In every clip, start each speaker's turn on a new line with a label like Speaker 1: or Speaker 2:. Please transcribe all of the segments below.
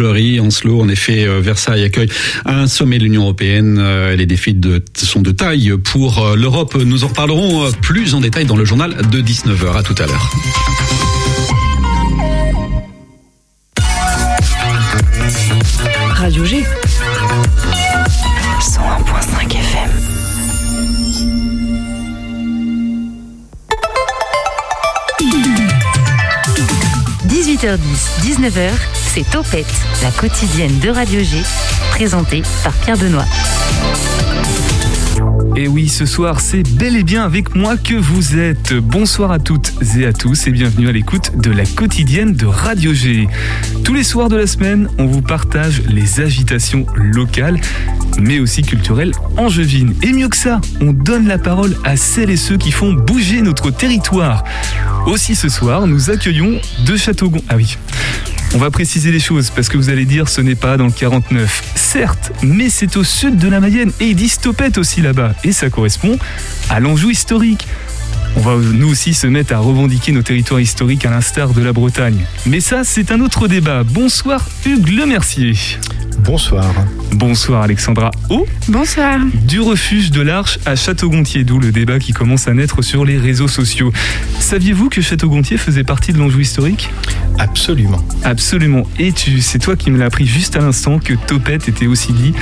Speaker 1: Oslo, en effet, euh, Versailles accueille un sommet de l'Union européenne. Euh, les défis de, sont de taille pour euh, l'Europe. Nous en reparlerons plus en détail dans le journal de 19h. À tout à l'heure.
Speaker 2: Radio G. 101.5 FM. 18h10, 19h, c'est Topette, la quotidienne de Radio G, présentée par Pierre Benoît.
Speaker 3: Et oui, ce soir, c'est bel et bien avec moi que vous êtes. Bonsoir à toutes et à tous et bienvenue à l'écoute de la quotidienne de Radio G. Tous les soirs de la semaine, on vous partage les agitations locales, mais aussi culturelles angevines. Et mieux que ça, on donne la parole à celles et ceux qui font bouger notre territoire. Aussi ce soir, nous accueillons deux châteaux. Ah oui. On va préciser les choses parce que vous allez dire ce n'est pas dans le 49. Certes, mais c'est au sud de la Mayenne et ils disent Topette aussi là-bas. Et ça correspond à l'Anjou historique. On va nous aussi se mettre à revendiquer nos territoires historiques à l'instar de la Bretagne. Mais ça, c'est un autre débat. Bonsoir Hugues Le Mercier.
Speaker 4: Bonsoir.
Speaker 3: Bonsoir Alexandra O.
Speaker 5: Bonsoir.
Speaker 3: Du refuge de l'Arche à Château-Gontier, d'où le débat qui commence à naître sur les réseaux sociaux. Saviez-vous que Château-Gontier faisait partie de l'Anjou historique?
Speaker 4: Absolument.
Speaker 3: Absolument. Et c'est toi qui me l'as appris juste à l'instant que Topette était aussi dit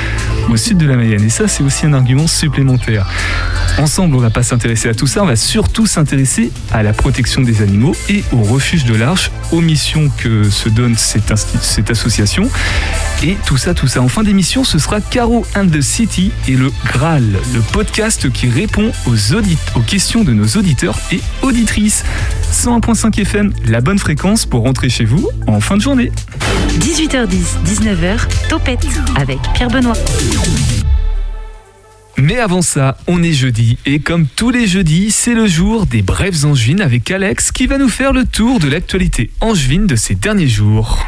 Speaker 3: au sud de la Mayenne. Et ça, c'est aussi un argument supplémentaire. Ensemble, on va pas s'intéresser à tout ça, on va surtout s'intéresser à la protection des animaux et au refuge de l'Arche, aux missions que se donne cette, association. Et tout ça, tout ça. En fin d'émission, ce sera Caro and the City et le Graal, le podcast qui répond aux, audit aux questions de nos auditeurs et auditrices. 101.5 FM, la bonne fréquence pour rentrer chez vous en fin de journée.
Speaker 2: 18h10, 19h, Topette avec Pierre Benoît.
Speaker 3: Mais avant ça, on est jeudi et comme tous les jeudis, c'est le jour des brèves angevines avec Alex qui va nous faire le tour de l'actualité angevine de ces derniers jours.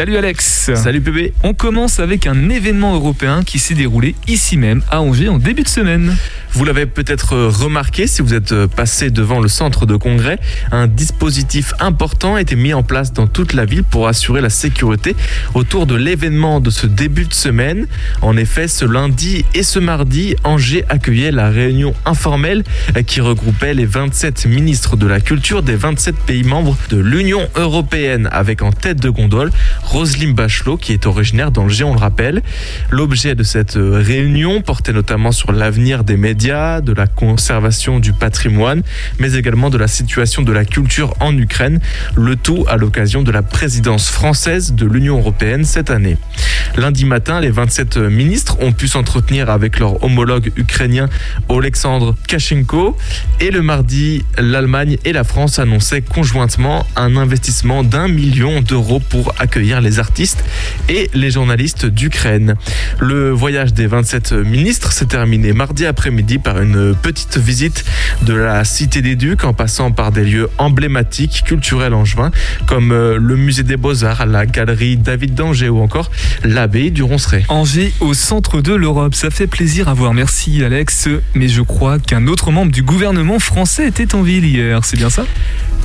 Speaker 3: Salut Alex.
Speaker 6: Salut PB.
Speaker 3: On commence avec un événement européen qui s'est déroulé ici même à Angers en début de semaine.
Speaker 6: Vous l'avez peut-être remarqué si vous êtes passé devant le centre de congrès, un dispositif important a été mis en place dans toute la ville pour assurer la sécurité autour de l'événement de ce début de semaine. En effet, ce lundi et ce mardi, Angers accueillait la réunion informelle qui regroupait les 27 ministres de la culture des 27 pays membres de l'Union européenne avec en tête de gondole Roselyne Bachelot qui est originaire d'Angers, on le rappelle. L'objet de cette réunion portait notamment sur l'avenir des médias de la conservation du patrimoine, mais également de la situation de la culture en Ukraine, le tout à l'occasion de la présidence française de l'Union européenne cette année. Lundi matin, les 27 ministres ont pu s'entretenir avec leur homologue ukrainien Oleksandr Kashenko et le mardi, l'Allemagne et la France annonçaient conjointement un investissement d'un million d'euros pour accueillir les artistes et les journalistes d'Ukraine. Le voyage des 27 ministres s'est terminé mardi après-midi par une petite visite de la Cité des Ducs en passant par des lieux emblématiques culturels angevins comme euh, le musée des Beaux-Arts, la galerie David d'Angers ou encore l'abbaye du Ronceret.
Speaker 3: Angers au centre de l'Europe, ça fait plaisir à voir. Merci Alex, mais je crois qu'un autre membre du gouvernement français était en ville hier, c'est bien ça?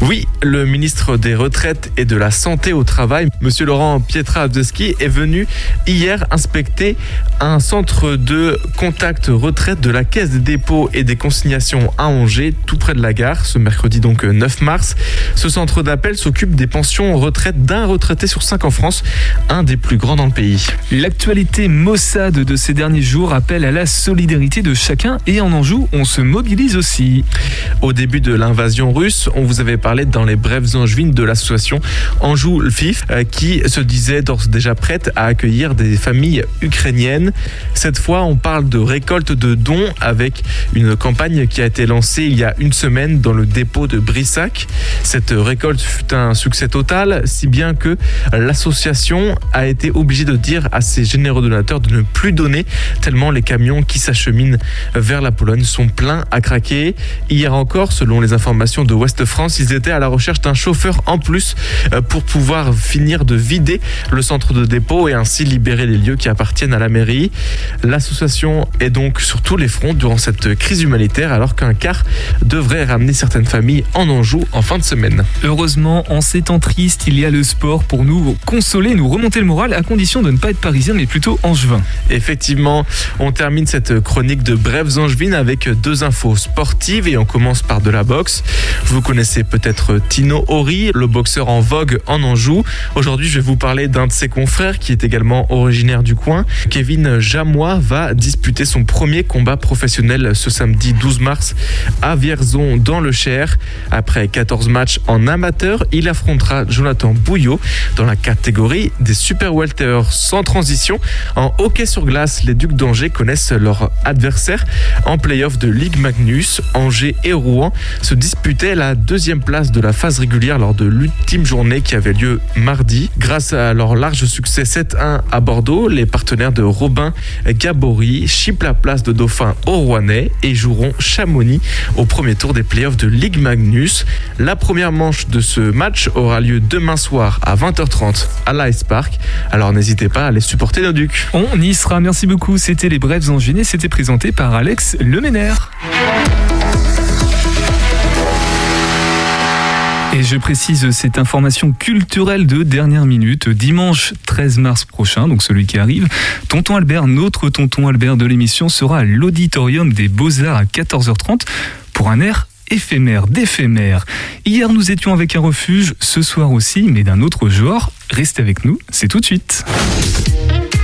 Speaker 6: Oui, le ministre des Retraites et de la Santé au Travail, Monsieur Laurent Pietraszewski, est venu hier inspecter un centre de contact retraite de la Caisse des dépôts et des consignations à Angers, tout près de la gare, ce mercredi donc 9 mars. Ce centre d'appel s'occupe des pensions retraite d'un retraité sur cinq en France, un des plus grands dans le pays.
Speaker 3: L'actualité Mossad de ces derniers jours appelle à la solidarité de chacun et en Anjou, on se mobilise aussi.
Speaker 6: Au début de l'invasion russe, on vous avait parlé dans les brèves angevines de l'association Anjou Lfif euh, qui se disait d'ores déjà prête à accueillir des familles ukrainiennes. Cette fois, on parle de récolte de dons avec une campagne qui a été lancée il y a une semaine dans le dépôt de Brissac. Cette récolte fut un succès total, si bien que l'association a été obligée de dire à ces généreux donateurs de ne plus donner tellement les camions qui s'acheminent vers la Pologne sont pleins à craquer. Hier encore, selon les informations de Ouest France, ils étaient à la recherche d'un chauffeur en plus euh, pour pouvoir finir de vider le centre de dépôt et ainsi libérer les lieux qui appartiennent à la mairie. L'association est donc sur tous les fronts durant cette crise humanitaire alors qu'un car devrait ramener certaines familles en Anjou en fin de semaine.
Speaker 3: Heureusement, en ces temps tristes, il y a le sport pour nous consoler, nous remonter le moral à condition de ne pas être parisien mais plutôt angevin.
Speaker 6: Effectivement, on termine cette chronique de brèves angevines avec deux infos sportives et on commence par de la boxe. Vous connaissez peut-être Tino Ori, le boxeur en vogue en Anjou. Aujourd'hui, je vais vous parler d'un de ses confrères qui est également originaire du coin. Kevin Jamois va disputer son premier combat professionnel ce samedi 12 mars à Vierzon dans le Cher. Après 14 matchs en amateur, il affrontera Jonathan Bouillot dans la catégorie des super welters sans transition. En hockey sur glace, les Ducs d'Angers connaissent leur adversaire en playoff de Ligue Magnus. Angers et Rouen se disputaient la deuxième place de la phase régulière lors de l'ultime journée qui avait lieu mardi. À leur large succès 7-1 à Bordeaux, les partenaires de Robin Gabory chipent la place de Dauphin au Rouennais et joueront Chamonix au premier tour des playoffs de Ligue Magnus. La première manche de ce match aura lieu demain soir à 20h30 à l'Ice Park. Alors n'hésitez pas à aller supporter nos ducs.
Speaker 3: On y sera, merci beaucoup. C'était les Brèves Angevines, c'était présenté par Alex Leménaire. Et je précise cette information culturelle de dernière minute. Dimanche 13 mars prochain, donc celui qui arrive, Tonton Albert, notre Tonton Albert de l'émission, sera à l'auditorium des Beaux-Arts à 14h30 pour un air éphémère, d'éphémère. Hier, nous étions avec un refuge, ce soir aussi, mais d'un autre genre. Restez avec nous, c'est tout de suite.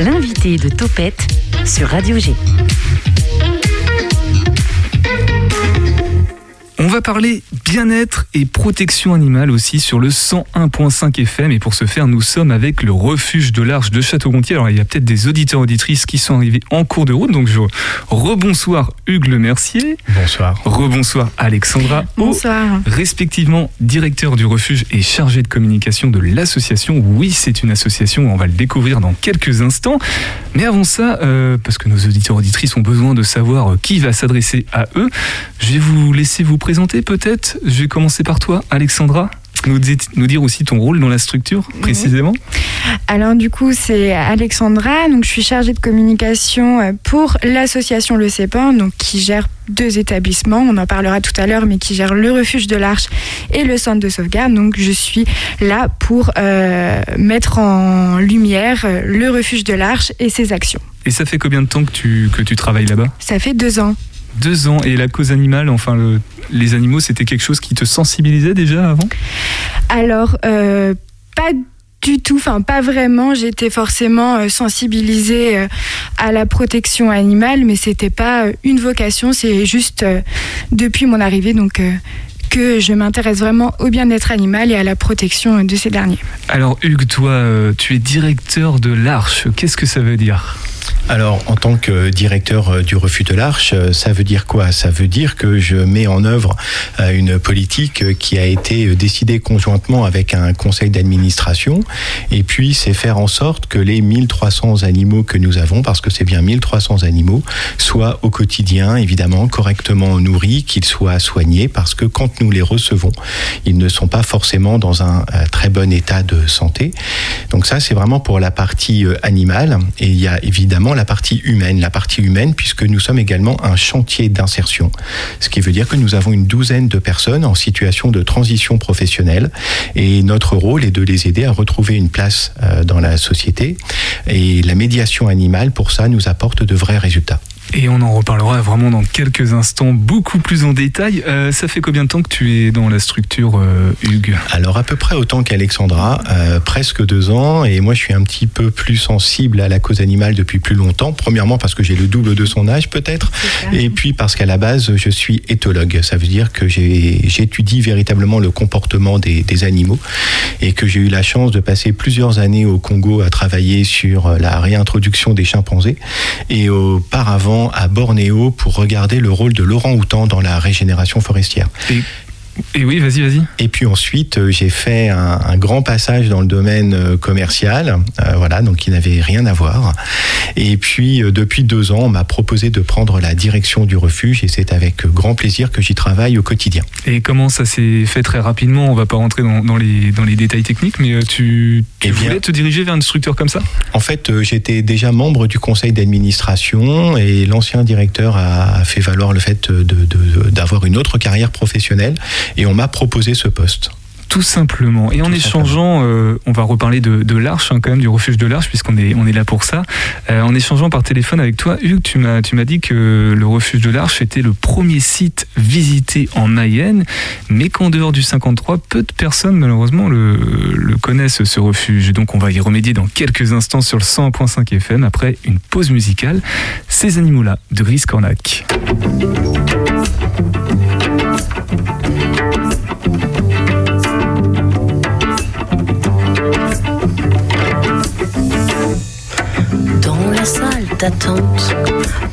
Speaker 2: L'invité de Topette sur Radio G.
Speaker 3: va parler bien-être et protection animale aussi sur le 101.5 FM. Et pour ce faire, nous sommes avec le refuge de l'Arche de Château-Gontier. Alors, il y a peut-être des auditeurs auditrices qui sont arrivés en cours de route. Donc, je rebonsoir Hugues Le Mercier.
Speaker 4: Bonsoir.
Speaker 3: Rebonsoir Alexandra. O,
Speaker 5: Bonsoir.
Speaker 3: respectivement directeur du refuge et chargé de communication de l'association. Oui, c'est une association, on va le découvrir dans quelques instants. Mais avant ça, euh, parce que nos auditeurs auditrices ont besoin de savoir euh, qui va s'adresser à eux, je vais vous laisser vous présenter peut-être. Je vais commencer par toi, Alexandra. Nous, di- nous dire aussi ton rôle dans la structure, précisément.
Speaker 5: Alors du coup, c'est Alexandra. Donc je suis chargée de communication euh, pour l'association Le Cépin, donc qui gère deux établissements. On en parlera tout à l'heure, mais qui gère le refuge de l'Arche et le centre de sauvegarde. Donc je suis là pour euh, mettre en lumière euh, le refuge de l'Arche et ses actions.
Speaker 3: Et ça fait combien de temps que tu, que tu travailles là-bas?
Speaker 5: Ça fait deux ans.
Speaker 3: Deux ans. Et la cause animale, enfin le- les animaux, c'était quelque chose qui te sensibilisait déjà avant?
Speaker 5: Alors, euh, pas du tout, enfin pas vraiment. J'étais forcément euh, sensibilisée euh, à la protection animale, mais c'était pas une vocation. C'est juste depuis mon arrivée, donc que je m'intéresse vraiment au bien-être animal et à la protection de ces derniers.
Speaker 3: Alors Hugues, toi, tu es directeur de l'Arche. Qu'est-ce que ça veut dire?
Speaker 4: Alors, en tant que directeur euh, du refus de l'Arche, euh, ça veut dire quoi? Ça veut dire que je mets en œuvre euh, une politique qui a été décidée conjointement avec un conseil d'administration. Et puis, c'est faire en sorte que les 1300 animaux que nous avons, parce que c'est bien 1300 animaux, soient au quotidien, évidemment, correctement nourris, qu'ils soient soignés, parce que quand nous les recevons, ils ne sont pas forcément dans un très bon état de santé. Donc ça, c'est vraiment pour la partie animale. Et il y a évidemment la partie humaine. La partie humaine, puisque nous sommes également un chantier d'insertion. Ce qui veut dire que nous avons une douzaine de personnes en situation de transition professionnelle. Et notre rôle est de les aider à retrouver une place euh, dans la société. Et la médiation animale, pour ça, nous apporte de vrais résultats.
Speaker 3: Et on en reparlera vraiment dans quelques instants, beaucoup plus en détail. Euh, ça fait combien de temps que tu es dans la structure, euh, Hugues?
Speaker 4: Alors à peu près autant qu'Alexandra, euh, presque deux ans, et moi je suis un petit peu plus sensible à la cause animale depuis plus longtemps. Premièrement parce que j'ai le double de son âge peut-être, et puis parce qu'à la base je suis éthologue. Ça veut dire que j'étudie véritablement le comportement des, des animaux, et que j'ai eu la chance de passer plusieurs années au Congo à travailler sur la réintroduction des chimpanzés, et auparavant à Bornéo pour regarder le rôle de l'orang-outan dans la régénération forestière.
Speaker 3: Et oui, vas-y, vas-y.
Speaker 4: Et puis ensuite, euh, j'ai fait un, un, grand passage dans le domaine euh, commercial, euh, voilà, donc qui n'avait rien à voir. Et puis, euh, depuis deux ans, on m'a proposé de prendre la direction du refuge et c'est avec grand plaisir que j'y travaille au quotidien.
Speaker 3: Et comment ça s'est fait très rapidement? On va pas rentrer dans, dans, les, dans les détails techniques, mais tu, tu
Speaker 4: Eh
Speaker 3: voulais te diriger vers une structure comme ça?
Speaker 4: En fait, euh, j'étais déjà membre du conseil d'administration et l'ancien directeur a fait valoir le fait de- de- d'avoir une autre carrière professionnelle et on m'a proposé ce poste.
Speaker 3: Tout simplement. Et en échangeant, euh, on va reparler de, de l'Arche, hein, quand même, du refuge de l'Arche, puisqu'on est, on est là pour ça. Euh, en échangeant par téléphone avec toi, Hugues, tu m'as, tu m'as dit que le refuge de l'Arche était le premier site visité en Mayenne, mais qu'en dehors du 53, peu de personnes, malheureusement, le, le connaissent, ce refuge. Donc, on va y remédier dans quelques instants sur le 100.5 FM, après une pause musicale. Ces animaux-là, de Gris Cornac.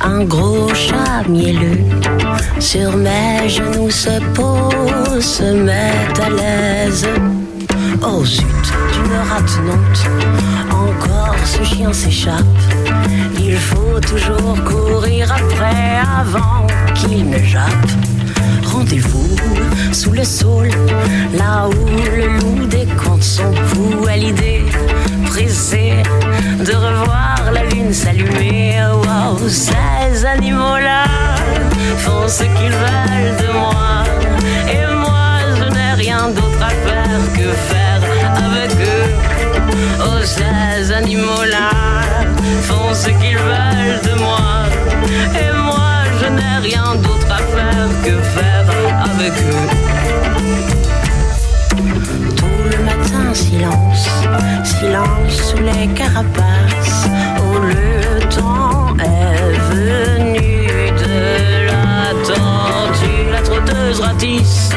Speaker 7: Un gros chat mielleux sur mes genoux se pose, se met à l'aise. Oh zut, d'une attenante, encore ce chien s'échappe. Il faut toujours courir après avant qu'il ne jappe. Rendez-vous sous le sol, là où le loup décompte son pouls à l'idée de revoir la lune s'allumer. Wow, ces animaux-là font ce qu'ils veulent de moi. Et moi, je n'ai rien d'autre à faire que faire avec eux. Oh, ces animaux-là font ce qu'ils veulent de moi. Et moi, je n'ai rien d'autre à faire que faire avec eux. Silence, silence sous les carapaces. Oh, le temps est venu de la tortue, la trotteuse ratisse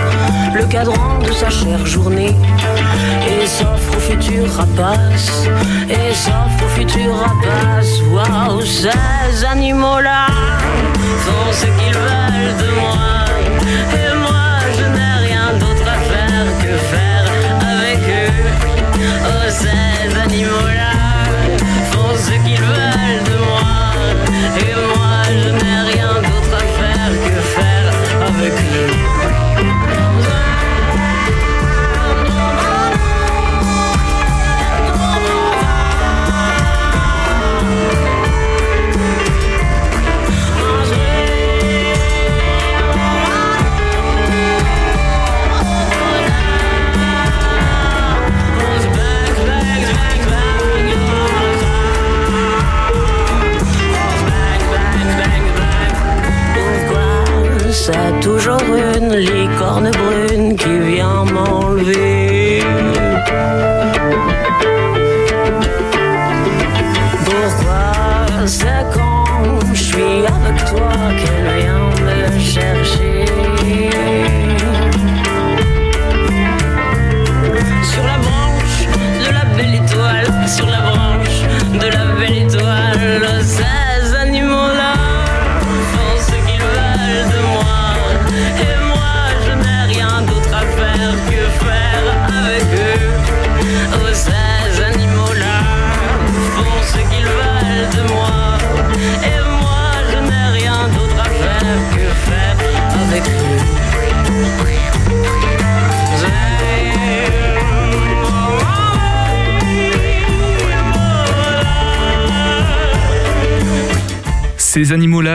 Speaker 7: le cadran de sa chère journée et s'offre au futur rapace, et s'offre au futur rapace. Waouh, ces animaux-là font ce qu'ils veulent de moi, ces animaux-là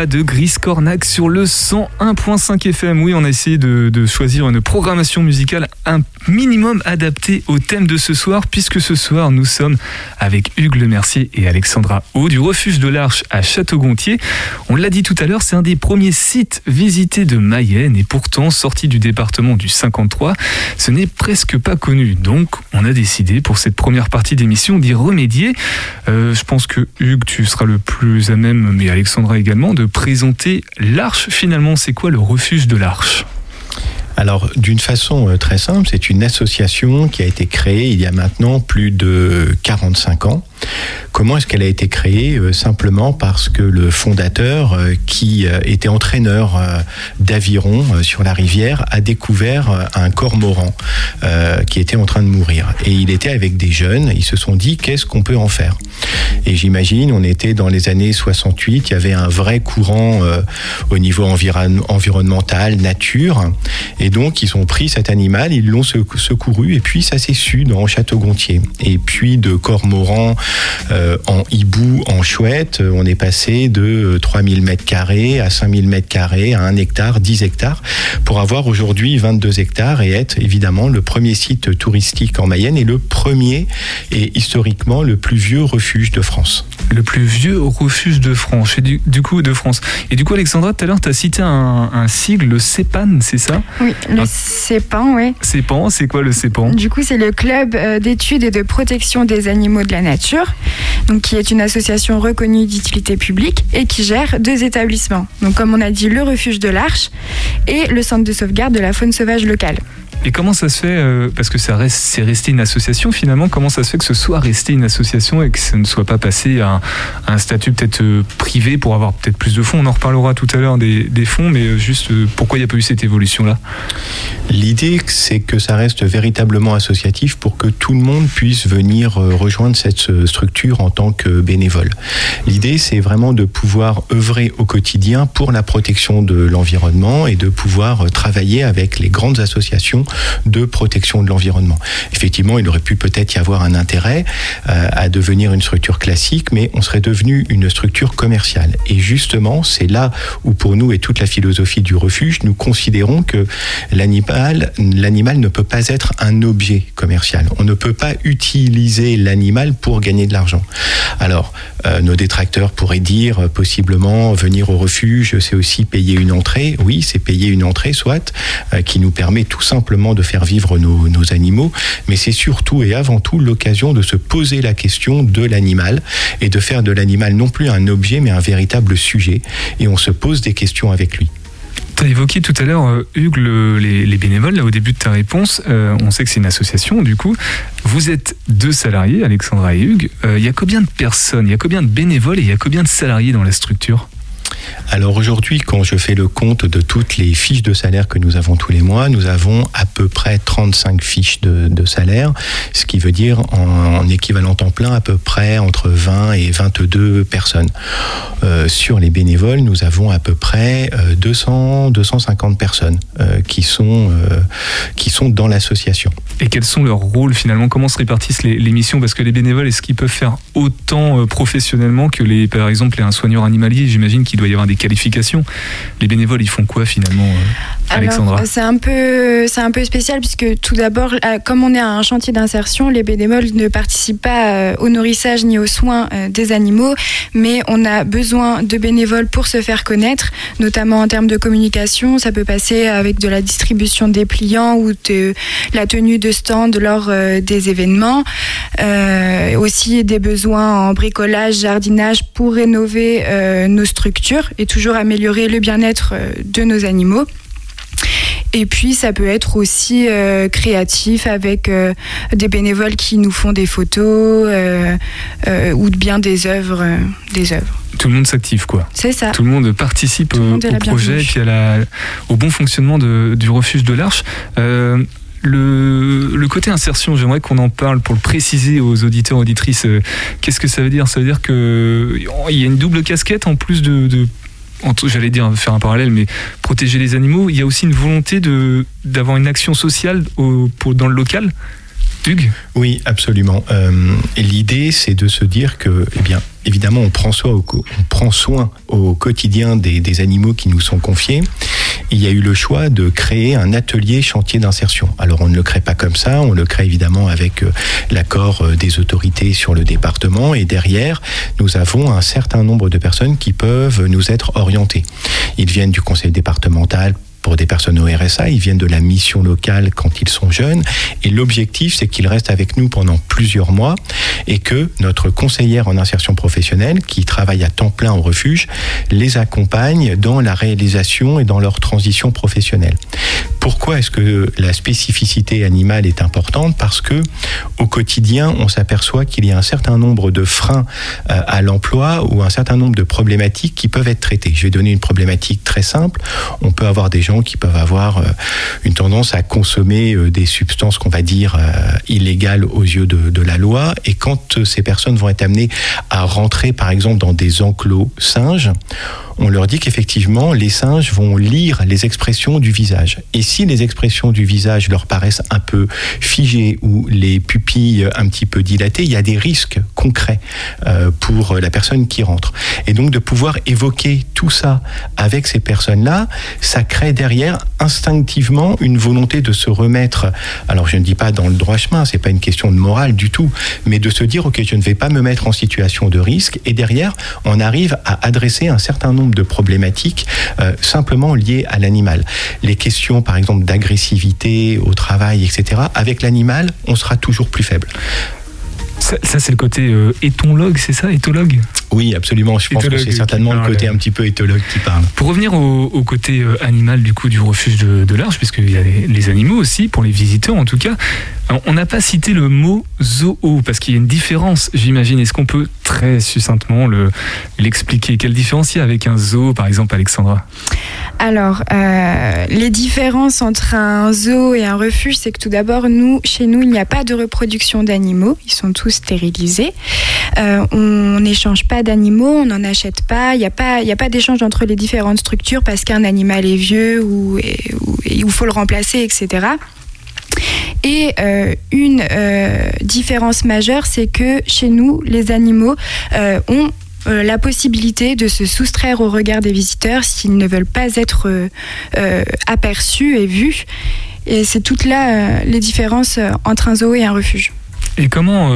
Speaker 7: De
Speaker 3: Gris Cornac sur le 101.5 FM. Oui, on a essayé de, de choisir une programmation musicale un minimum adaptée au thème de ce soir, puisque ce soir nous sommes avec Hugues Le Mercier et Alexandra Haut du refuge de l'Arche à Château-Gontier. On l'a dit tout à l'heure, c'est un des premiers sites visités de Mayenne et pourtant sorti du département du 53, ce n'est presque pas connu. Donc on a décidé pour cette première partie d'émission d'y remédier. Euh, je pense que Hugues, tu seras le plus à même, mais Alexandra également, de présenter l'Arche. Finalement, c'est quoi le refuge de l'Arche?
Speaker 4: Alors, d'une façon euh, très simple, c'est une association qui a été créée il y a maintenant plus de 45 ans Comment est-ce qu'elle a été créée Simplement parce que le fondateur, qui était entraîneur d'aviron sur la rivière, a découvert un cormoran qui était en train de mourir. Et il était avec des jeunes, ils se sont dit qu'est-ce qu'on peut en faire? Et j'imagine, on était dans les années 68, il y avait un vrai courant au niveau environnemental, nature, et donc ils ont pris cet animal, ils l'ont secouru, et puis ça s'est su dans Château-Gontier. Et puis de cormoran euh, en hibou, en chouette, on est passé de 3000 mètres carrés à 5000 mètres carrés, à 1 hectare, 10 hectares, pour avoir aujourd'hui 22 hectares et être évidemment le premier site touristique en Mayenne et le premier et historiquement le plus vieux refuge de France.
Speaker 3: Le plus vieux refuge de France, et du, coup de France. Et du coup, Alexandra, tout à l'heure, tu as cité un, sigle, le CEPAN, c'est ça?
Speaker 5: Oui, le CEPAN, oui.
Speaker 3: CEPAN, c'est quoi le CEPAN
Speaker 5: Du coup, c'est le Club euh, d'études et de protection des animaux de la nature, qui est une association reconnue d'utilité publique et qui gère deux établissements. Comme on a dit, le refuge de l'Arche et le centre de sauvegarde de la faune sauvage locale.
Speaker 3: Et comment ça se fait, euh, parce que ça reste, c'est resté une association finalement, comment ça se fait que ce soit resté une association et que ça ne soit pas passé à un, statut peut-être euh, privé pour avoir peut-être plus de fonds? On en reparlera tout à l'heure des, fonds, mais euh, juste pourquoi il n'y a pas eu cette évolution-là?
Speaker 4: L'idée, c'est que ça reste véritablement associatif pour que tout le monde puisse venir rejoindre cette structure en tant que bénévole. L'idée, c'est vraiment de pouvoir œuvrer au quotidien pour la protection de l'environnement et de pouvoir travailler avec les grandes associations de protection de l'environnement. Effectivement, il aurait pu peut-être y avoir un intérêt euh, à devenir une structure classique, mais on serait devenu une structure commerciale. Et justement, c'est là où pour nous et toute la philosophie du refuge, nous considérons que l'animal, l'animal ne peut pas être un objet commercial. On ne peut pas utiliser l'animal pour gagner de l'argent. Alors, euh, nos détracteurs pourraient dire euh, possiblement venir au refuge, c'est aussi payer une entrée. Oui, c'est payer une entrée, soit, qui nous permet tout simplement de faire vivre nos, animaux, mais c'est surtout et avant tout l'occasion de se poser la question de l'animal et de faire de l'animal non plus un objet, mais un véritable sujet. Et on se pose des questions avec lui.
Speaker 3: Tu as évoqué tout à l'heure, euh, Hugues, les, bénévoles, là, au début de ta réponse. Euh, on sait que c'est une association, du coup. Vous êtes deux salariés, Alexandra et Hugues. Euh, il y a combien de personnes, il y a combien de bénévoles et il y a combien de salariés dans la structure?
Speaker 4: Alors aujourd'hui, quand je fais le compte de toutes les fiches de salaire que nous avons tous les mois, nous avons à peu près 35 fiches de, salaire, ce qui veut dire en, équivalent temps plein à peu près entre 20 et 22 personnes. Euh, sur les bénévoles, nous avons à peu près 200, euh, 250 personnes euh, qui, sont, qui sont dans l'association.
Speaker 3: Et quels sont leurs rôles finalement? Comment se répartissent les, missions? Parce que les bénévoles, est-ce qu'ils peuvent faire autant professionnellement que les, par exemple, un soigneur animalier J'imagine qu'il doit y avoir des qualifications. Les bénévoles, ils font quoi finalement, euh, Alexandra
Speaker 5: C'est un peu, un peu spécial puisque tout d'abord, euh, comme on est à un chantier d'insertion, les bénévoles ne participent pas euh, au nourrissage ni aux soins des animaux, mais on a besoin de bénévoles pour se faire connaître, notamment en termes de communication. Ça peut passer avec de la distribution des pliants ou de la tenue de stand lors des événements. aussi des besoins en bricolage, jardinage pour rénover nos structures et toujours améliorer le bien-être euh, de nos animaux. Et puis ça peut être aussi euh, créatif avec euh, des bénévoles qui nous font des photos ou bien des œuvres, des œuvres.
Speaker 3: Tout le monde s'active quoi.
Speaker 5: C'est ça.
Speaker 3: Tout le monde participe au, projet et la, au bon fonctionnement du refuge de l'Arche. Le, côté insertion, j'aimerais qu'on en parle pour le préciser aux auditeurs, auditrices. Qu'est-ce que ça veut dire? Ça veut dire qu'il y a une double casquette en plus de, j'allais dire faire un parallèle, mais protéger les animaux, il y a aussi une volonté d'avoir une action sociale dans le local. Hugues?
Speaker 4: Oui, absolument. Euh, L'idée, c'est de se dire que, eh bien, évidemment, on prend soin au, quotidien des, animaux qui nous sont confiés. Il y a eu le choix de créer un atelier chantier d'insertion. Alors, on ne le crée pas comme ça, on le crée évidemment avec euh, l'accord euh, des autorités sur le département. Et derrière, nous avons un certain nombre de personnes qui peuvent nous être orientées. Ils viennent du conseil départemental pour des personnes au RSA, ils viennent de la mission locale quand ils sont jeunes. Et l'objectif, c'est qu'ils restent avec nous pendant plusieurs mois et que notre conseillère en insertion professionnelle, qui travaille à temps plein au refuge, les accompagne dans la réalisation et dans leur transition professionnelle. Pourquoi est-ce que la spécificité animale est importante? Parce que au quotidien, on s'aperçoit qu'il y a un certain nombre de freins euh, à l'emploi ou un certain nombre de problématiques qui peuvent être traitées. Je vais donner une problématique très simple. On peut avoir des gens qui peuvent avoir euh, une tendance à consommer euh, des substances qu'on va dire illégales aux yeux de, de la loi. Et quand ces personnes vont être amenées à rentrer, par exemple, dans des enclos singes, on leur dit qu'effectivement, les singes vont lire les expressions du visage. Et si les expressions du visage leur paraissent un peu figées ou les pupilles un petit peu dilatées, il y a des risques concrets euh, pour la personne qui rentre. Et donc de pouvoir évoquer tout ça avec ces personnes-là, ça crée derrière instinctivement une volonté de se remettre, alors je ne dis pas dans le droit chemin, c'est pas une question de morale du tout, mais de se dire, ok, je ne vais pas me mettre en situation de risque, et derrière, on arrive à adresser un certain nombre de problématiques euh, simplement liées à l'animal. Les questions, par exemple, d'agressivité au travail, etc., avec l'animal, on sera toujours plus faible.
Speaker 3: Ça, c'est le côté euh, éthologue, c'est ça Éthologue?
Speaker 4: Oui, absolument. Je pense que c'est certainement le côté un petit peu éthologue qui parle.
Speaker 3: Pour revenir au, côté euh, animal du coup du refuge de, de l'Arche, puisqu'il y a les, animaux aussi, pour les visiteurs en tout cas, on n'a pas cité le mot zoo parce qu'il y a une différence, j'imagine. Est-ce qu'on peut très succinctement l'expliquer? Quelle différence il y a avec un zoo, par exemple, Alexandra?
Speaker 5: Alors, euh, les différences entre un zoo et un refuge, c'est que tout d'abord, nous, chez nous, il n'y a pas de reproduction d'animaux. Ils sont tous stérilisés. Euh, on n'échange pas d'animaux, on n'en achète pas. Il n'y a pas, pas d'échange entre les différentes structures parce qu'un animal est vieux ou il faut le remplacer, etc. Et euh, une euh, différence majeure, c'est que chez nous, les animaux euh, ont la possibilité de se soustraire au regard des visiteurs s'ils ne veulent pas être aperçus et vus. Et c'est toutes là les différences entre un zoo et un refuge.
Speaker 3: Et comment,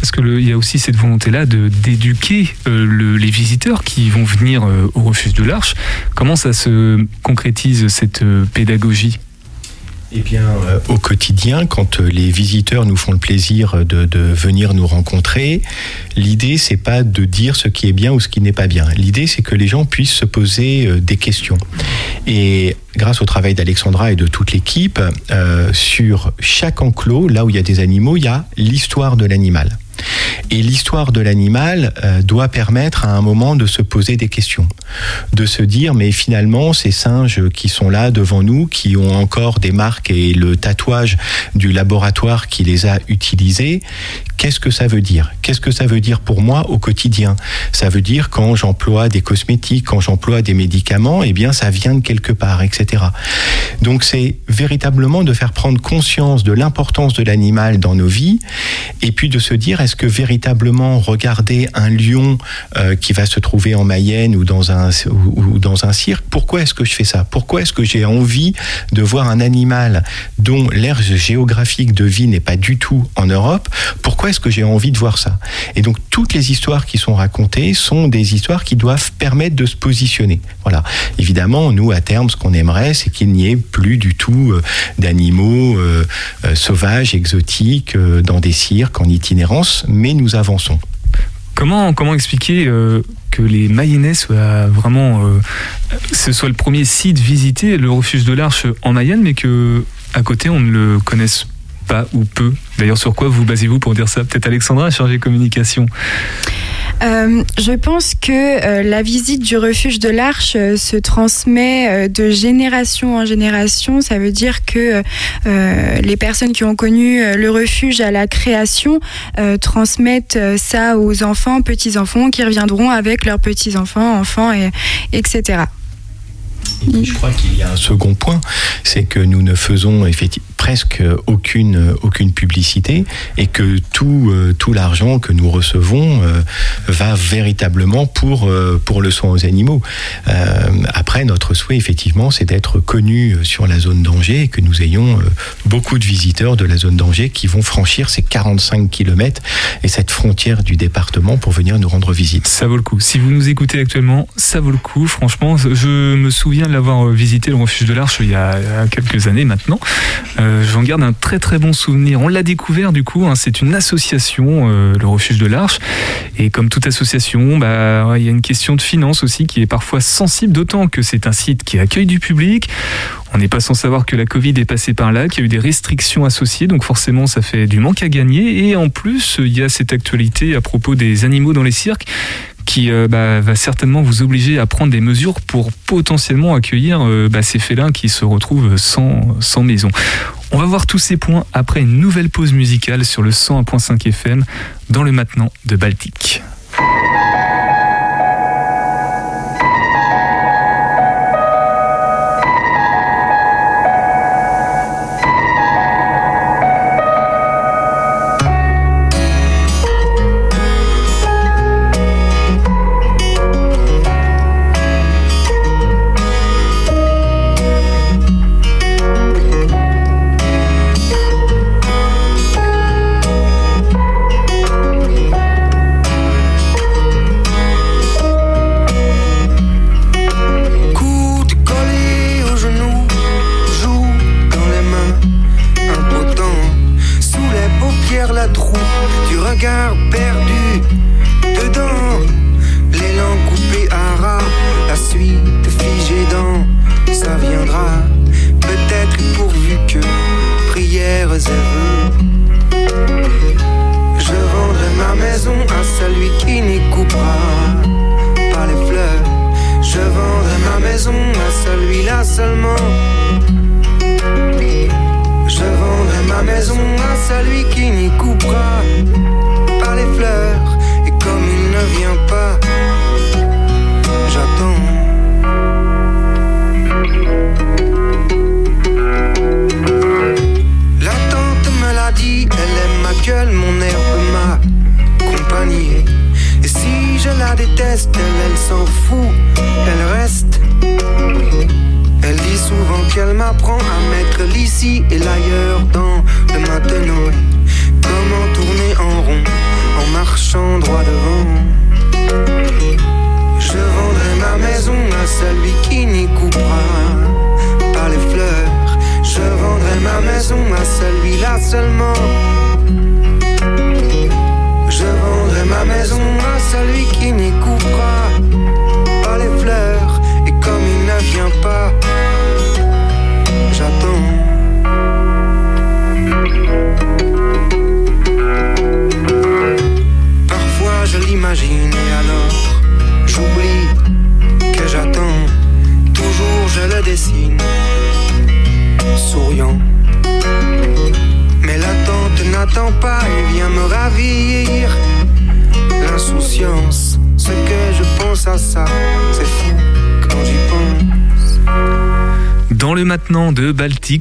Speaker 3: parce qu'il y a aussi cette volonté-là de d'éduquer les visiteurs qui vont venir au refuge de l'Arche, comment ça se concrétise cette pédagogie?
Speaker 4: Eh bien, euh, au quotidien, quand euh, les visiteurs nous font le plaisir de, venir nous rencontrer, l'idée c'est pas de dire ce qui est bien ou ce qui n'est pas bien. L'idée c'est que les gens puissent se poser euh, des questions. Et grâce au travail d'Alexandra et de toute l'équipe, sur chaque enclos, là où il y a des animaux, il y a l'histoire de l'animal. Et l'histoire de l'animal euh, doit permettre à un moment de se poser des questions, de se dire mais finalement ces singes qui sont là devant nous, qui ont encore des marques et le tatouage du laboratoire qui les a utilisés, Qu'est-ce que ça veut dire? Qu'est-ce que ça veut dire pour moi au quotidien? Ça veut dire quand j'emploie des cosmétiques, quand j'emploie des médicaments, eh bien ça vient de quelque part, etc. Donc c'est véritablement de faire prendre conscience de l'importance de l'animal dans nos vies, et puis de se dire est-ce que véritablement regarder un lion euh, qui va se trouver en Mayenne ou dans un ou, dans un cirque, pourquoi est-ce que je fais ça? Pourquoi est-ce que j'ai envie de voir un animal dont l'aire géographique de vie n'est pas du tout en Europe? Pourquoi est-ce que j'ai envie de voir ça? Et donc toutes les histoires qui sont racontées sont des histoires qui doivent permettre de se positionner. Voilà. Évidemment, nous à terme, ce qu'on aimerait, c'est qu'il n'y ait plus du tout euh, d'animaux euh, sauvages, exotiques, dans des cirques, en itinérance, mais nous avançons.
Speaker 3: Comment, comment expliquer que les Mayennais soient vraiment, ce soit le premier site visité, le refuge de l'Arche en Mayenne, mais que à côté on ne le connaisse pas ou peu? D'ailleurs, sur quoi vous basez-vous pour dire ça? Peut-être Alexandra, chargée communication
Speaker 5: euh, je pense que euh, la visite du refuge de l'Arche euh, se transmet de génération en génération. Ça veut dire que les personnes qui ont connu le refuge à la création transmettent ça aux enfants, petits-enfants, qui reviendront avec leurs petits-enfants, enfants, et, etc.
Speaker 4: je crois qu'il y a un second point, c'est que nous ne faisons effectivement presque aucune, aucune publicité et que tout, euh, tout l'argent que nous recevons euh, va véritablement pour, euh, pour le soin aux animaux. après, notre souhait, effectivement, c'est d'être connu sur la zone danger et que nous ayons beaucoup de visiteurs de la zone danger qui vont franchir ces 45 km et cette frontière du département pour venir nous rendre visite.
Speaker 3: Ça vaut le coup. Si vous nous écoutez actuellement, ça vaut le coup. Franchement, je me souviens de l'avoir visité le refuge de l'Arche il y a quelques années maintenant. euh, j'en garde un très très bon souvenir. On l'a découvert du coup, hein, c'est une association, euh, le Refuge de l'Arche. Et comme toute association, bah, il y a une question de finance aussi qui est parfois sensible, d'autant que c'est un site qui accueille du public. On n'est pas sans savoir que la Covid est passée par là, qu'il y a eu des restrictions associées, donc forcément ça fait du manque à gagner. Et en plus, il y a cette actualité à propos des animaux dans les cirques qui euh, bah, va certainement vous obliger à prendre des mesures pour potentiellement accueillir euh, bah, ces félins qui se retrouvent sans, sans maison. On va voir tous ces points après une nouvelle pause musicale sur le 101.5 FM dans le maintenant de Baltique.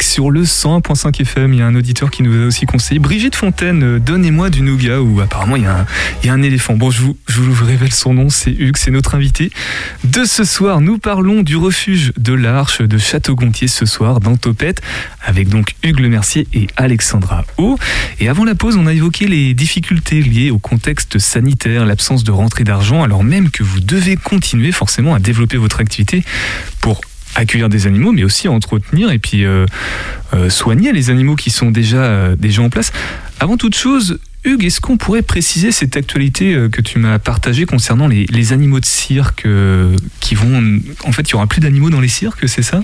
Speaker 3: Sur le 100.5 FM, il y a un auditeur qui nous a aussi conseillé Brigitte Fontaine, euh, donnez-moi du nougat où apparemment il y, a un, il y a un éléphant. Bon, je vous, je vous révèle son nom, c'est Hugues, c'est notre invité. De ce soir, nous parlons du refuge de l'Arche de Château-Gontier ce soir dans Topette avec donc Hugues Le Mercier et Alexandra O. Et avant la pause, on a évoqué les difficultés liées au contexte sanitaire, l'absence de rentrée d'argent, alors même que vous devez continuer forcément à développer votre activité pour accueillir des animaux, mais aussi entretenir et puis euh, euh, soigner les animaux qui sont déjà, euh, déjà en place. Avant toute chose, Hugues, est-ce qu'on pourrait préciser cette actualité euh, que tu m'as partagée concernant les, animaux de cirque euh, qui vont... En fait, il y aura plus d'animaux dans les cirques, c'est ça?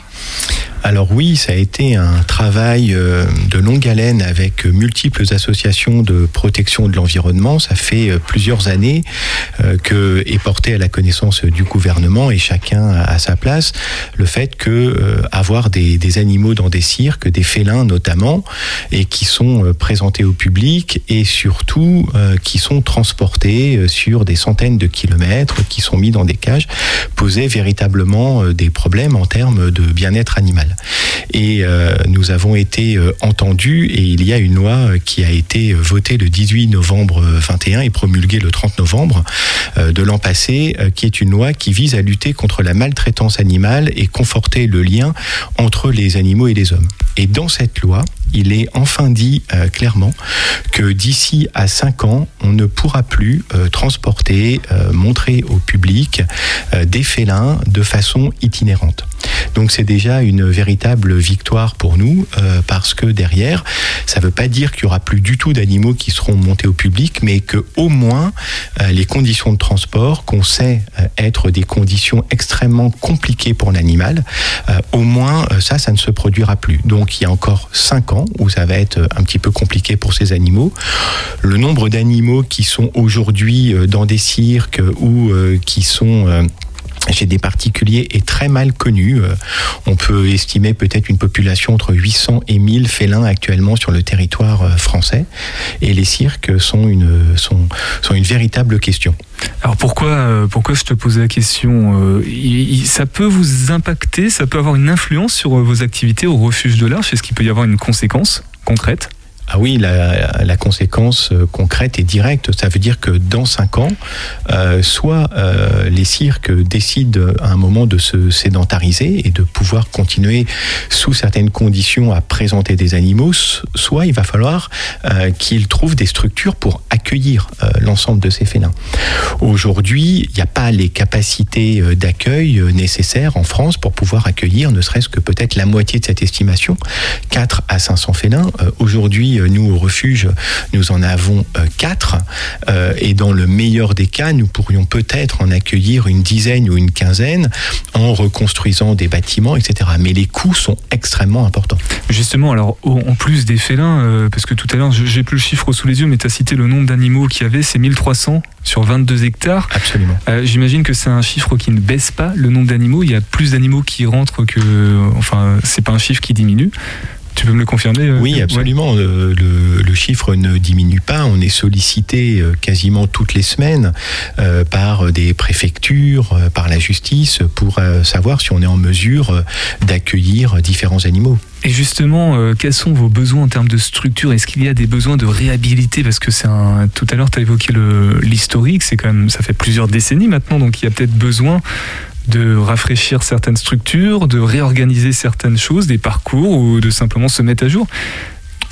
Speaker 4: Alors oui, ça a été un travail euh, de longue haleine avec multiples associations de protection de l'environnement. Ça fait plusieurs années que est porté à la connaissance du gouvernement et chacun à sa place le fait que avoir des, des animaux dans des cirques, des félins notamment, et qui sont présentés au public et surtout euh, qui sont transportés euh, sur des centaines de kilomètres, qui sont mis dans des cages, posait véritablement euh, des problèmes en termes de bien-être animal. Et nous avons été entendus et il y a une loi qui a été votée le 18 novembre euh, 21 et promulguée le 30 novembre de l'an passé, qui est une loi qui vise à lutter contre la maltraitance animale et conforter le lien entre les animaux et les hommes. Et dans cette loi, il est enfin dit euh, clairement que d'ici à 5 ans, on ne pourra plus euh, transporter, euh, montrer au public des félins de façon itinérante. Donc c'est déjà une véritable victoire pour nous parce que derrière, ça ne veut pas dire qu'il y aura plus du tout d'animaux qui seront montés au public, mais que au moins les conditions de transport, qu'on sait être des conditions extrêmement compliquées pour l'animal, au moins ça, ça ne se produira plus. Donc il y a encore cinq ans où ça va être un petit peu compliqué pour ces animaux. Le nombre d'animaux qui sont aujourd'hui dans des cirques ou qui sont chez des particuliers est très mal connu. Euh, on peut estimer peut-être une population entre 800 et 1000 félins actuellement sur le territoire euh, français. Et les cirques sont une, sont, sont une véritable question.
Speaker 3: Alors pourquoi, euh, pourquoi je te posais la question Ça peut vous impacter, ça peut avoir une influence sur vos activités au refuge de l'Arche? Est-ce qu'il peut y avoir une conséquence concrète?
Speaker 4: Ah oui, la, conséquence euh, concrète et directe, ça veut dire que dans cinq ans, euh, soit euh, les cirques décident à un moment de se sédentariser et de pouvoir continuer sous certaines conditions à présenter des animaux, soit il va falloir qu'ils trouvent des structures pour accueillir l'ensemble de ces félins. Aujourd'hui, il n'y a pas les capacités d'accueil nécessaires en France pour pouvoir accueillir ne serait-ce que peut-être la moitié de cette estimation, 4 à 500 félins. Aujourd'hui, euh, nous, au refuge, nous en avons euh, quatre. Euh, et dans le meilleur des cas, nous pourrions peut-être en accueillir une dizaine ou une quinzaine en reconstruisant des bâtiments, etc. Mais les coûts sont extrêmement importants.
Speaker 3: Justement, alors, en plus des félins, parce que tout à l'heure, j'ai plus le chiffre sous les yeux, mais tu as cité le nombre d'animaux qu'il y avait, c'est 1300 sur 22 hectares.
Speaker 4: Absolument.
Speaker 3: J'imagine que c'est un chiffre qui ne baisse pas le nombre d'animaux. Il y a plus d'animaux qui rentrent que. Enfin, c'est pas un chiffre qui diminue. Tu peux me le confirmer
Speaker 4: euh, Oui, absolument. Le, chiffre ne diminue pas. On est sollicité euh, quasiment toutes les semaines euh, par des préfectures, par la justice, pour savoir si on est en mesure d'accueillir différents animaux.
Speaker 3: Et justement, quels sont vos besoins en termes de structure? Est-ce qu'il y a des besoins de réhabiliter? Parce que c'est un. Tout à l'heure, tu as évoqué l'historique. C'est quand même, ça fait plusieurs décennies maintenant, donc il y a peut-être besoin de rafraîchir certaines structures, de réorganiser certaines choses, des parcours ou de simplement se mettre à jour.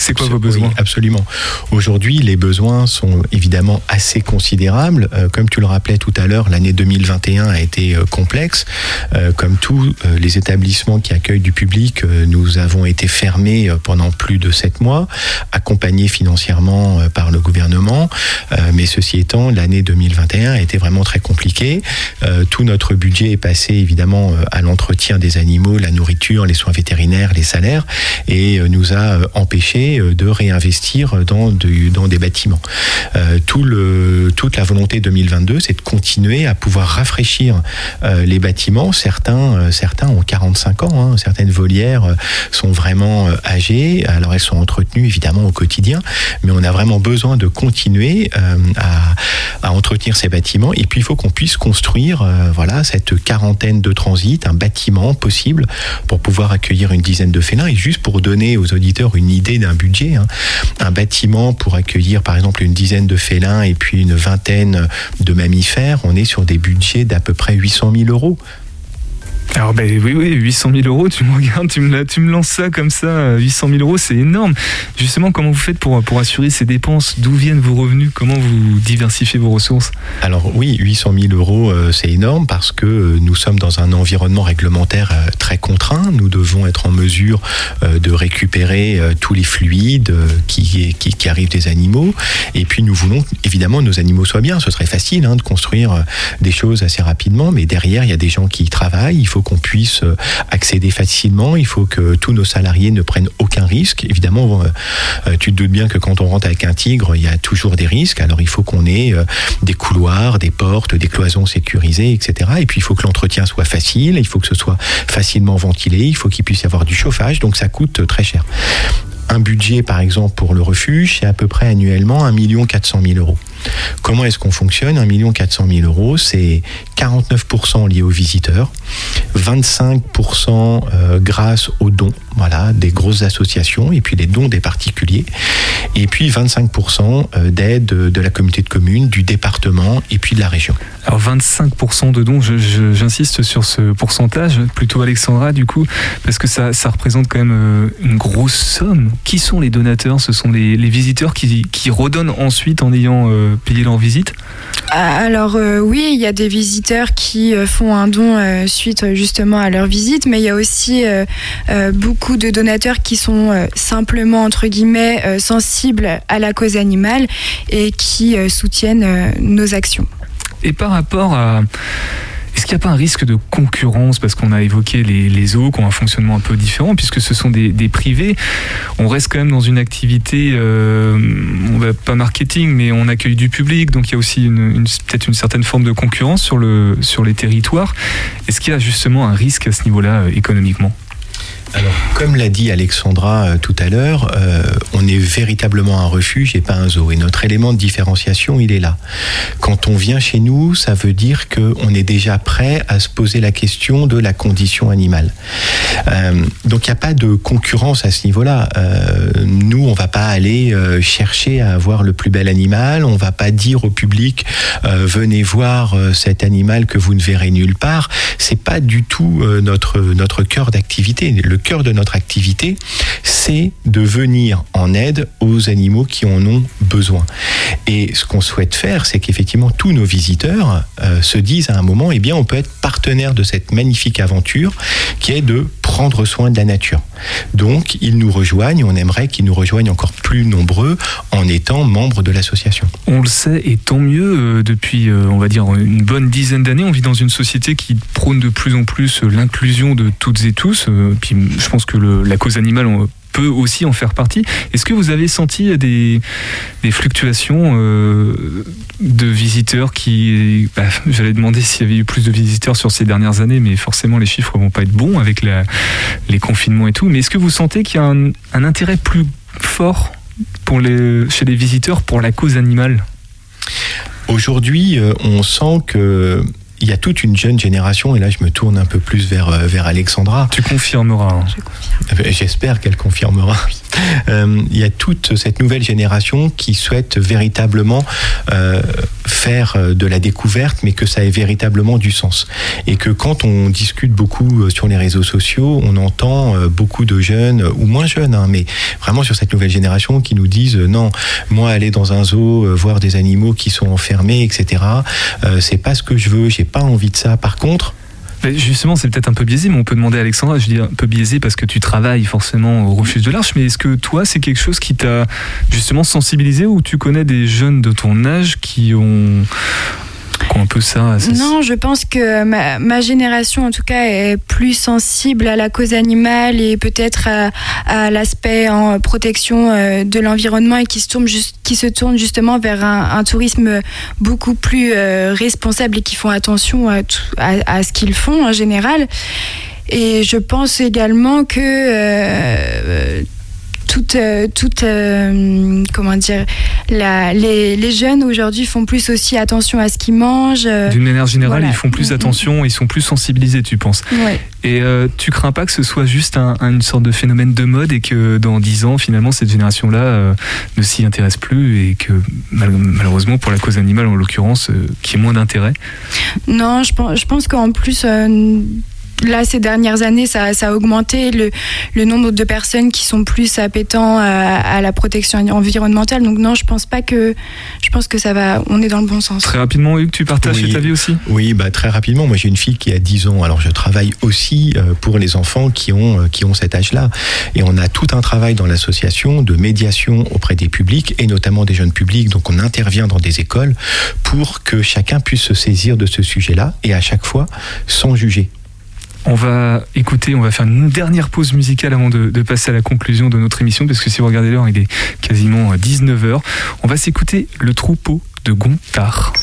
Speaker 3: C'est quoi vos besoins
Speaker 4: Absolument. Aujourd'hui, les besoins sont évidemment assez considérables. Euh, comme tu le rappelais tout à l'heure, l'année 2021 a été euh, complexe. Euh, comme tous les établissements qui accueillent du public, nous avons été fermés pendant plus de sept mois, accompagnés financièrement par le gouvernement. mais ceci étant, l'année 2021 a été vraiment très compliquée. tout notre budget est passé évidemment à l'entretien des animaux, la nourriture, les soins vétérinaires, les salaires, et nous a empêché euh, de réinvestir dans, des bâtiments. Euh, toute la volonté 2022, c'est de continuer à pouvoir rafraîchir euh, les bâtiments. Certains, certains ont 45 ans, hein. certaines volières sont vraiment âgées, alors elles sont entretenues évidemment au quotidien, mais on a vraiment besoin de continuer à, entretenir ces bâtiments. Et puis il faut qu'on puisse construire voilà, cette quarantaine de transits, un bâtiment possible pour pouvoir accueillir une dizaine de félins. Et juste pour donner aux auditeurs une idée d'un Hein. Un bâtiment pour accueillir par exemple une dizaine de félins et puis une vingtaine de mammifères, on est sur des budgets d'à peu près 800 000 euros.
Speaker 3: Alors ben oui, oui, 800 000 euros, tu me regardes, tu me, tu me lances ça comme ça, 800 000 euros, c'est énorme. Justement, comment vous faites pour, pour assurer ces dépenses? D'où viennent vos revenus? Comment vous diversifiez vos ressources?
Speaker 4: Alors oui, 800 000 euros, euh, c'est énorme parce que euh, nous sommes dans un environnement réglementaire euh, très contraint. Nous devons être en mesure de récupérer tous les fluides qui, qui, arrivent des animaux. Et puis nous voulons évidemment que nos animaux soient bien. Ce serait facile hein, de construire des choses assez rapidement, mais derrière, il y a des gens qui y travaillent. Il faut qu'on puisse euh, accéder facilement. Il faut que tous nos salariés ne prennent aucun risque. Évidemment, euh, euh, tu te doutes bien que quand on rentre avec un tigre, il y a toujours des risques. Alors il faut qu'on ait des couloirs, des portes, des cloisons sécurisées, etc. Et puis il faut que l'entretien soit facile. Il faut que ce soit facilement ventilé. Il faut qu'il puisse y avoir du chauffage. Donc ça coûte très cher. Un budget, par exemple, pour le refuge, c'est à peu près annuellement 1 400 000 euros. Comment est-ce qu'on fonctionne 1 400 000 euros, c'est 49% lié aux visiteurs, 25% euh, grâce aux dons, voilà, des grosses associations, et puis les dons des particuliers, et puis 25% euh, d'aide de la communauté de communes, du département et puis de la région.
Speaker 3: Alors 25% de dons, j'insiste sur ce pourcentage, plutôt Alexandra du coup, parce que ça, représente quand même euh, une grosse somme. Qui sont les donateurs? Ce sont les, visiteurs qui redonnent ensuite en ayant payer leur visite
Speaker 5: Alors euh, oui, il y a des visiteurs qui euh, font un don euh, suite justement à leur visite, mais il y a aussi beaucoup de donateurs qui sont simplement entre guillemets sensibles à la cause animale et qui soutiennent nos actions.
Speaker 3: Et par rapport à. Est-ce qu'il n'y a pas un risque de concurrence Parce qu'on a évoqué les, les zoos qui ont un fonctionnement un peu différent, puisque ce sont des, des privés? On reste quand même dans une activité, euh, on va pas marketing, mais on accueille du public, donc il y a aussi une, une- peut-être une certaine forme de concurrence sur, le, sur les territoires. Est-ce qu'il y a justement un risque à ce niveau-là euh, économiquement?
Speaker 4: Alors, comme l'a dit Alexandra euh, tout à l'heure, euh, on est véritablement un refuge et pas un zoo. Et notre élément de différenciation, il est là. Quand on vient chez nous, ça veut dire qu'on est déjà prêt à se poser la question de la condition animale. Euh, donc, il n'y a pas de concurrence à ce niveau-là. Nous, on va pas aller chercher à avoir le plus bel animal. On va pas dire au public venez voir cet animal que vous ne verrez nulle part. C'est pas du tout notre notre cœur d'activité. Cœur de notre activité, c'est de venir en aide aux animaux qui en ont besoin. Et ce qu'on souhaite faire, c'est qu'effectivement tous nos visiteurs euh, se disent à un moment, eh bien, on peut être partenaire de cette magnifique aventure qui est de prendre soin de la nature. Donc, ils nous rejoignent. On aimerait qu'ils nous rejoignent encore plus nombreux en étant membres de l'association.
Speaker 3: On le sait, et tant mieux, euh, depuis, euh, on va dire, une bonne dizaine d'années, on vit dans une société qui prône de plus en plus l'inclusion de toutes et tous. Puis je pense que la cause animale peut aussi en faire partie. Est-ce que vous avez senti des, fluctuations euh, de visiteurs qui... bah, J'allais demander s'il y avait eu plus de visiteurs sur ces dernières années, mais forcément les chiffres vont pas être bons avec les confinements et tout. Mais est-ce que vous sentez qu'il y a un, intérêt plus fort chez les visiteurs pour la cause animale?
Speaker 4: Aujourd'hui, euh, on sent que il y a toute une jeune génération, et là je me tourne un peu plus vers, euh, vers Alexandra.
Speaker 3: Tu confirmeras. hein.
Speaker 4: J'espère qu'elle confirmera. Euh, il y a toute cette nouvelle génération qui souhaite véritablement euh, faire euh, de la découverte, mais que ça ait véritablement du sens. Et que quand on discute beaucoup sur les réseaux sociaux, on entend beaucoup de jeunes, ou moins jeunes, hein, mais vraiment sur cette nouvelle génération qui nous disent non, moi aller dans un zoo, voir des animaux qui sont enfermés, etc., c'est pas ce que je veux, j'ai pas envie de ça. Par contre,
Speaker 3: Mais Justement, c'est peut-être un peu biaisé, mais on peut demander à Alexandra, je dis un peu biaisé parce que tu travailles forcément au refuge de l'Arche, mais est-ce que toi, c'est quelque chose qui t'a justement sensibilisé ou tu connais des jeunes de ton âge qui ont,
Speaker 5: Non, je pense que ma, génération, en tout cas, est plus sensible à la cause animale et peut-être à, l'aspect en protection euh, de l'environnement et qui se tourne, juste, qui se tourne justement vers un, tourisme beaucoup plus euh, responsable et qui font attention à ce qu'ils font en général. Et je pense également que euh, toute, euh, toute euh, comment dire, la, les, les jeunes aujourd'hui font plus aussi attention à ce qu'ils mangent. euh,
Speaker 3: D'une manière générale,
Speaker 5: Voilà.
Speaker 3: ils font plus
Speaker 5: Mm, mm.
Speaker 3: attention, ils sont plus sensibilisés, tu penses.
Speaker 5: ouais.
Speaker 3: Et euh, tu crains pas que ce soit juste un- un- une sorte de phénomène de mode et que dans 10 ans, finalement, cette génération-là euh, ne s'y intéresse plus et que mal- malheureusement, pour la cause animale en l'occurrence, qu'il y ait moins d'intérêt?
Speaker 5: Non, je pense, je pense qu'en plus, là, ces dernières années, ça, ça a augmenté le, le nombre de personnes qui sont plus appétents à, à la protection environnementale. Donc non, je pense pas que, je pense que ça va, on est dans le bon sens.
Speaker 3: Très rapidement, Hugues, tu partages
Speaker 4: Oui.
Speaker 3: cet avis aussi?
Speaker 4: Oui, bah, très rapidement. Moi, j'ai une fille qui a 10 ans. Alors, je travaille aussi euh, pour les enfants qui ont, euh, qui ont cet âge-là. Et on a tout un travail dans l'association de médiation auprès des publics et notamment des jeunes publics. Donc, on intervient dans des écoles pour que chacun puisse se saisir de ce sujet-là et à chaque fois sans juger.
Speaker 3: On va écouter, on va faire une dernière pause musicale avant de, passer à la conclusion de notre émission, parce que si vous regardez l'heure, il est quasiment 19h. On va s'écouter Le troupeau de Gontard.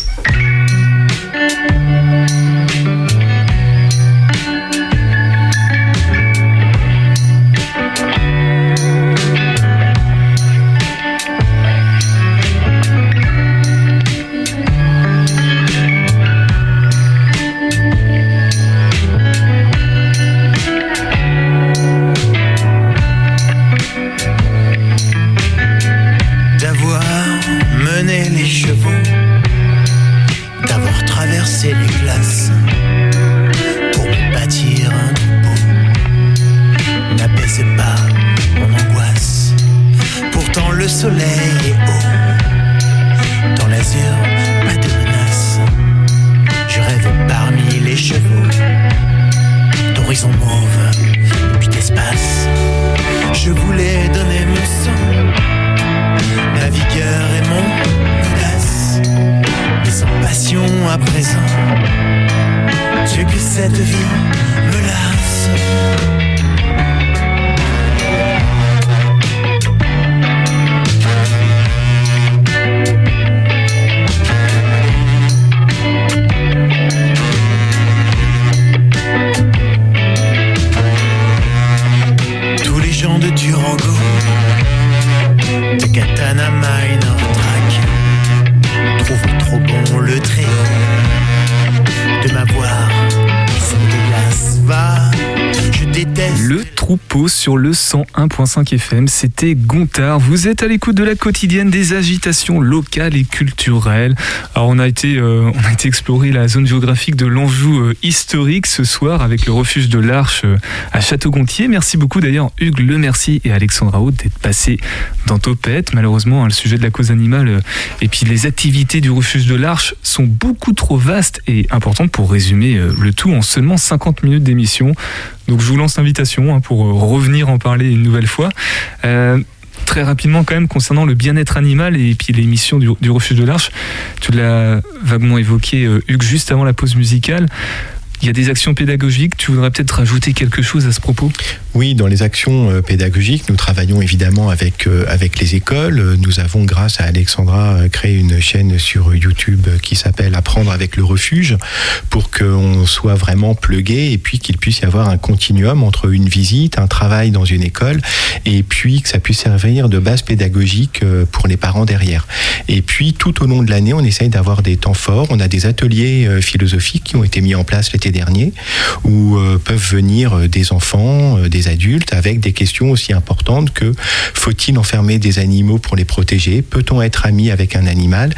Speaker 8: Le
Speaker 3: troupeau sur le 101.5 FM, c'était Gontard. Vous êtes à l'écoute de la quotidienne des agitations locales et culturelles. Alors on a été, euh, on a été explorer la zone géographique de l'Anjou euh, historique ce soir avec le refuge de l'Arche euh, à Château-Gontier. Merci beaucoup d'ailleurs Hugues Le Merci et Alexandra Haute d'être passés dans Topette. Malheureusement, hein, le sujet de la cause animale euh, et puis les activités du refuge de l'Arche sont beaucoup trop vastes et importantes pour résumer le tout en seulement 50 minutes d'émission. Donc je vous lance l'invitation hein, pour revenir en parler une nouvelle fois. Euh, très rapidement quand même concernant le bien-être animal et puis les missions du, du refuge de l'Arche. Tu l'as vaguement évoqué euh, Hugues juste avant la pause musicale. Il y a des actions pédagogiques. Tu voudrais peut-être rajouter quelque chose à ce propos?
Speaker 4: Oui, dans les actions euh, pédagogiques, nous travaillons évidemment avec, euh, avec les écoles. Euh, Nous avons, grâce à Alexandra, créé une chaîne sur YouTube qui s'appelle Apprendre avec le refuge pour qu'on soit vraiment plugué et puis qu'il puisse y avoir un continuum entre une visite, un travail dans une école et puis que ça puisse servir de base pédagogique pour les parents derrière. Et puis tout au long de l'année, on essaye d'avoir des temps forts. On a des ateliers philosophiques qui ont été mis en place l'été dernier où euh, peuvent venir euh, des enfants, euh, des adultes avec des questions aussi importantes que faut-il enfermer des animaux pour les protéger? Peut-on être ami avec un animal?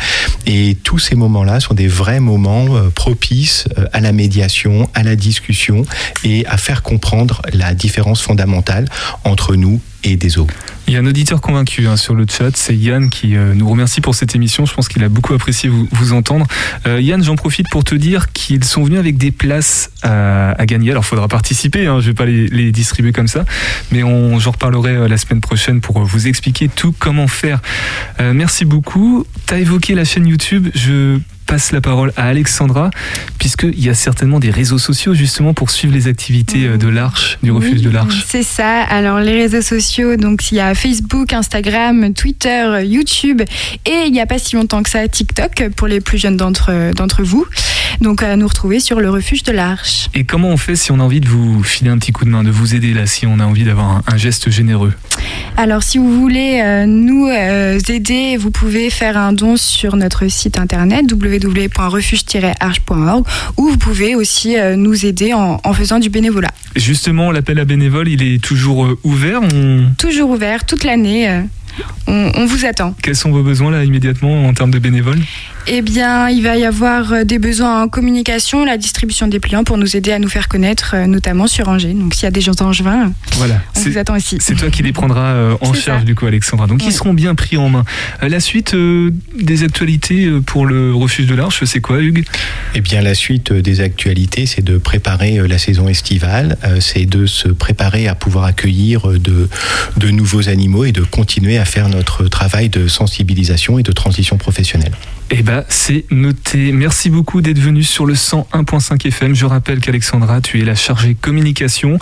Speaker 4: Et tous ces moments-là sont des vrais moments propices à la médiation, à la discussion et à faire comprendre la différence fondamentale entre nous et des autres.
Speaker 3: Il y a un auditeur convaincu hein, sur le chat, c'est Yann qui euh, nous remercie pour cette émission. Je pense qu'il a beaucoup apprécié vous, vous entendre. Euh, Yann, j'en profite pour te dire qu'ils sont venus avec des places à, à gagner. Alors, faudra participer, hein, je vais pas les, les distribuer comme ça, mais j'en reparlerai euh, la semaine prochaine pour euh, vous expliquer tout comment faire. Euh, merci beaucoup. Tu as évoqué la chaîne YouTube. Je passe la parole à Alexandra, puisqu'il y a certainement des réseaux sociaux justement pour suivre les activités euh, de l'Arche, du refuge
Speaker 5: Oui,
Speaker 3: de l'Arche.
Speaker 5: C'est ça. Alors les réseaux sociaux, donc il y a Facebook, Instagram, Twitter, YouTube et il n'y a pas si longtemps que ça TikTok pour les plus jeunes d'entre d'entre vous. Donc à nous retrouver sur le refuge de l'Arche.
Speaker 3: Et comment on fait si on a envie de vous filer un petit coup de main, de vous aider là, si on a envie d'avoir un, un geste généreux
Speaker 5: Alors si vous voulez euh, nous euh, aider, vous pouvez faire un don sur notre site internet www.refuge-arche.org ou vous pouvez aussi euh, nous aider en, en faisant du bénévolat.
Speaker 3: Justement, l'appel à bénévoles, il est toujours ouvert. On-
Speaker 5: Toujours ouvert toute l'année. on- on vous attend.
Speaker 3: Quels sont vos besoins là immédiatement en termes de bénévoles?
Speaker 5: Eh bien, il va y avoir euh, des besoins en communication, la distribution des pliants pour nous aider à nous faire connaître, euh, notamment sur Angers. Donc, s'il y a des gens d'Angevin,
Speaker 3: Voilà.
Speaker 5: on
Speaker 3: C'est-
Speaker 5: vous attend ici.
Speaker 3: C'est toi qui les prendras euh, en charge
Speaker 5: ça.
Speaker 3: du coup Alexandra. Donc ils seront bien pris en main. La suite euh, des actualités pour le refuge de l'Arche, c'est quoi Hugues?
Speaker 4: Eh bien, la suite des actualités, c'est de préparer la saison estivale, c'est de se préparer à pouvoir accueillir de, de nouveaux animaux et de continuer à faire notre travail de sensibilisation et de transition professionnelle.
Speaker 3: Eh ben, c'est noté. Merci beaucoup d'être venu sur le 101.5 FM. Je rappelle qu'Alexandra, tu es la chargée communication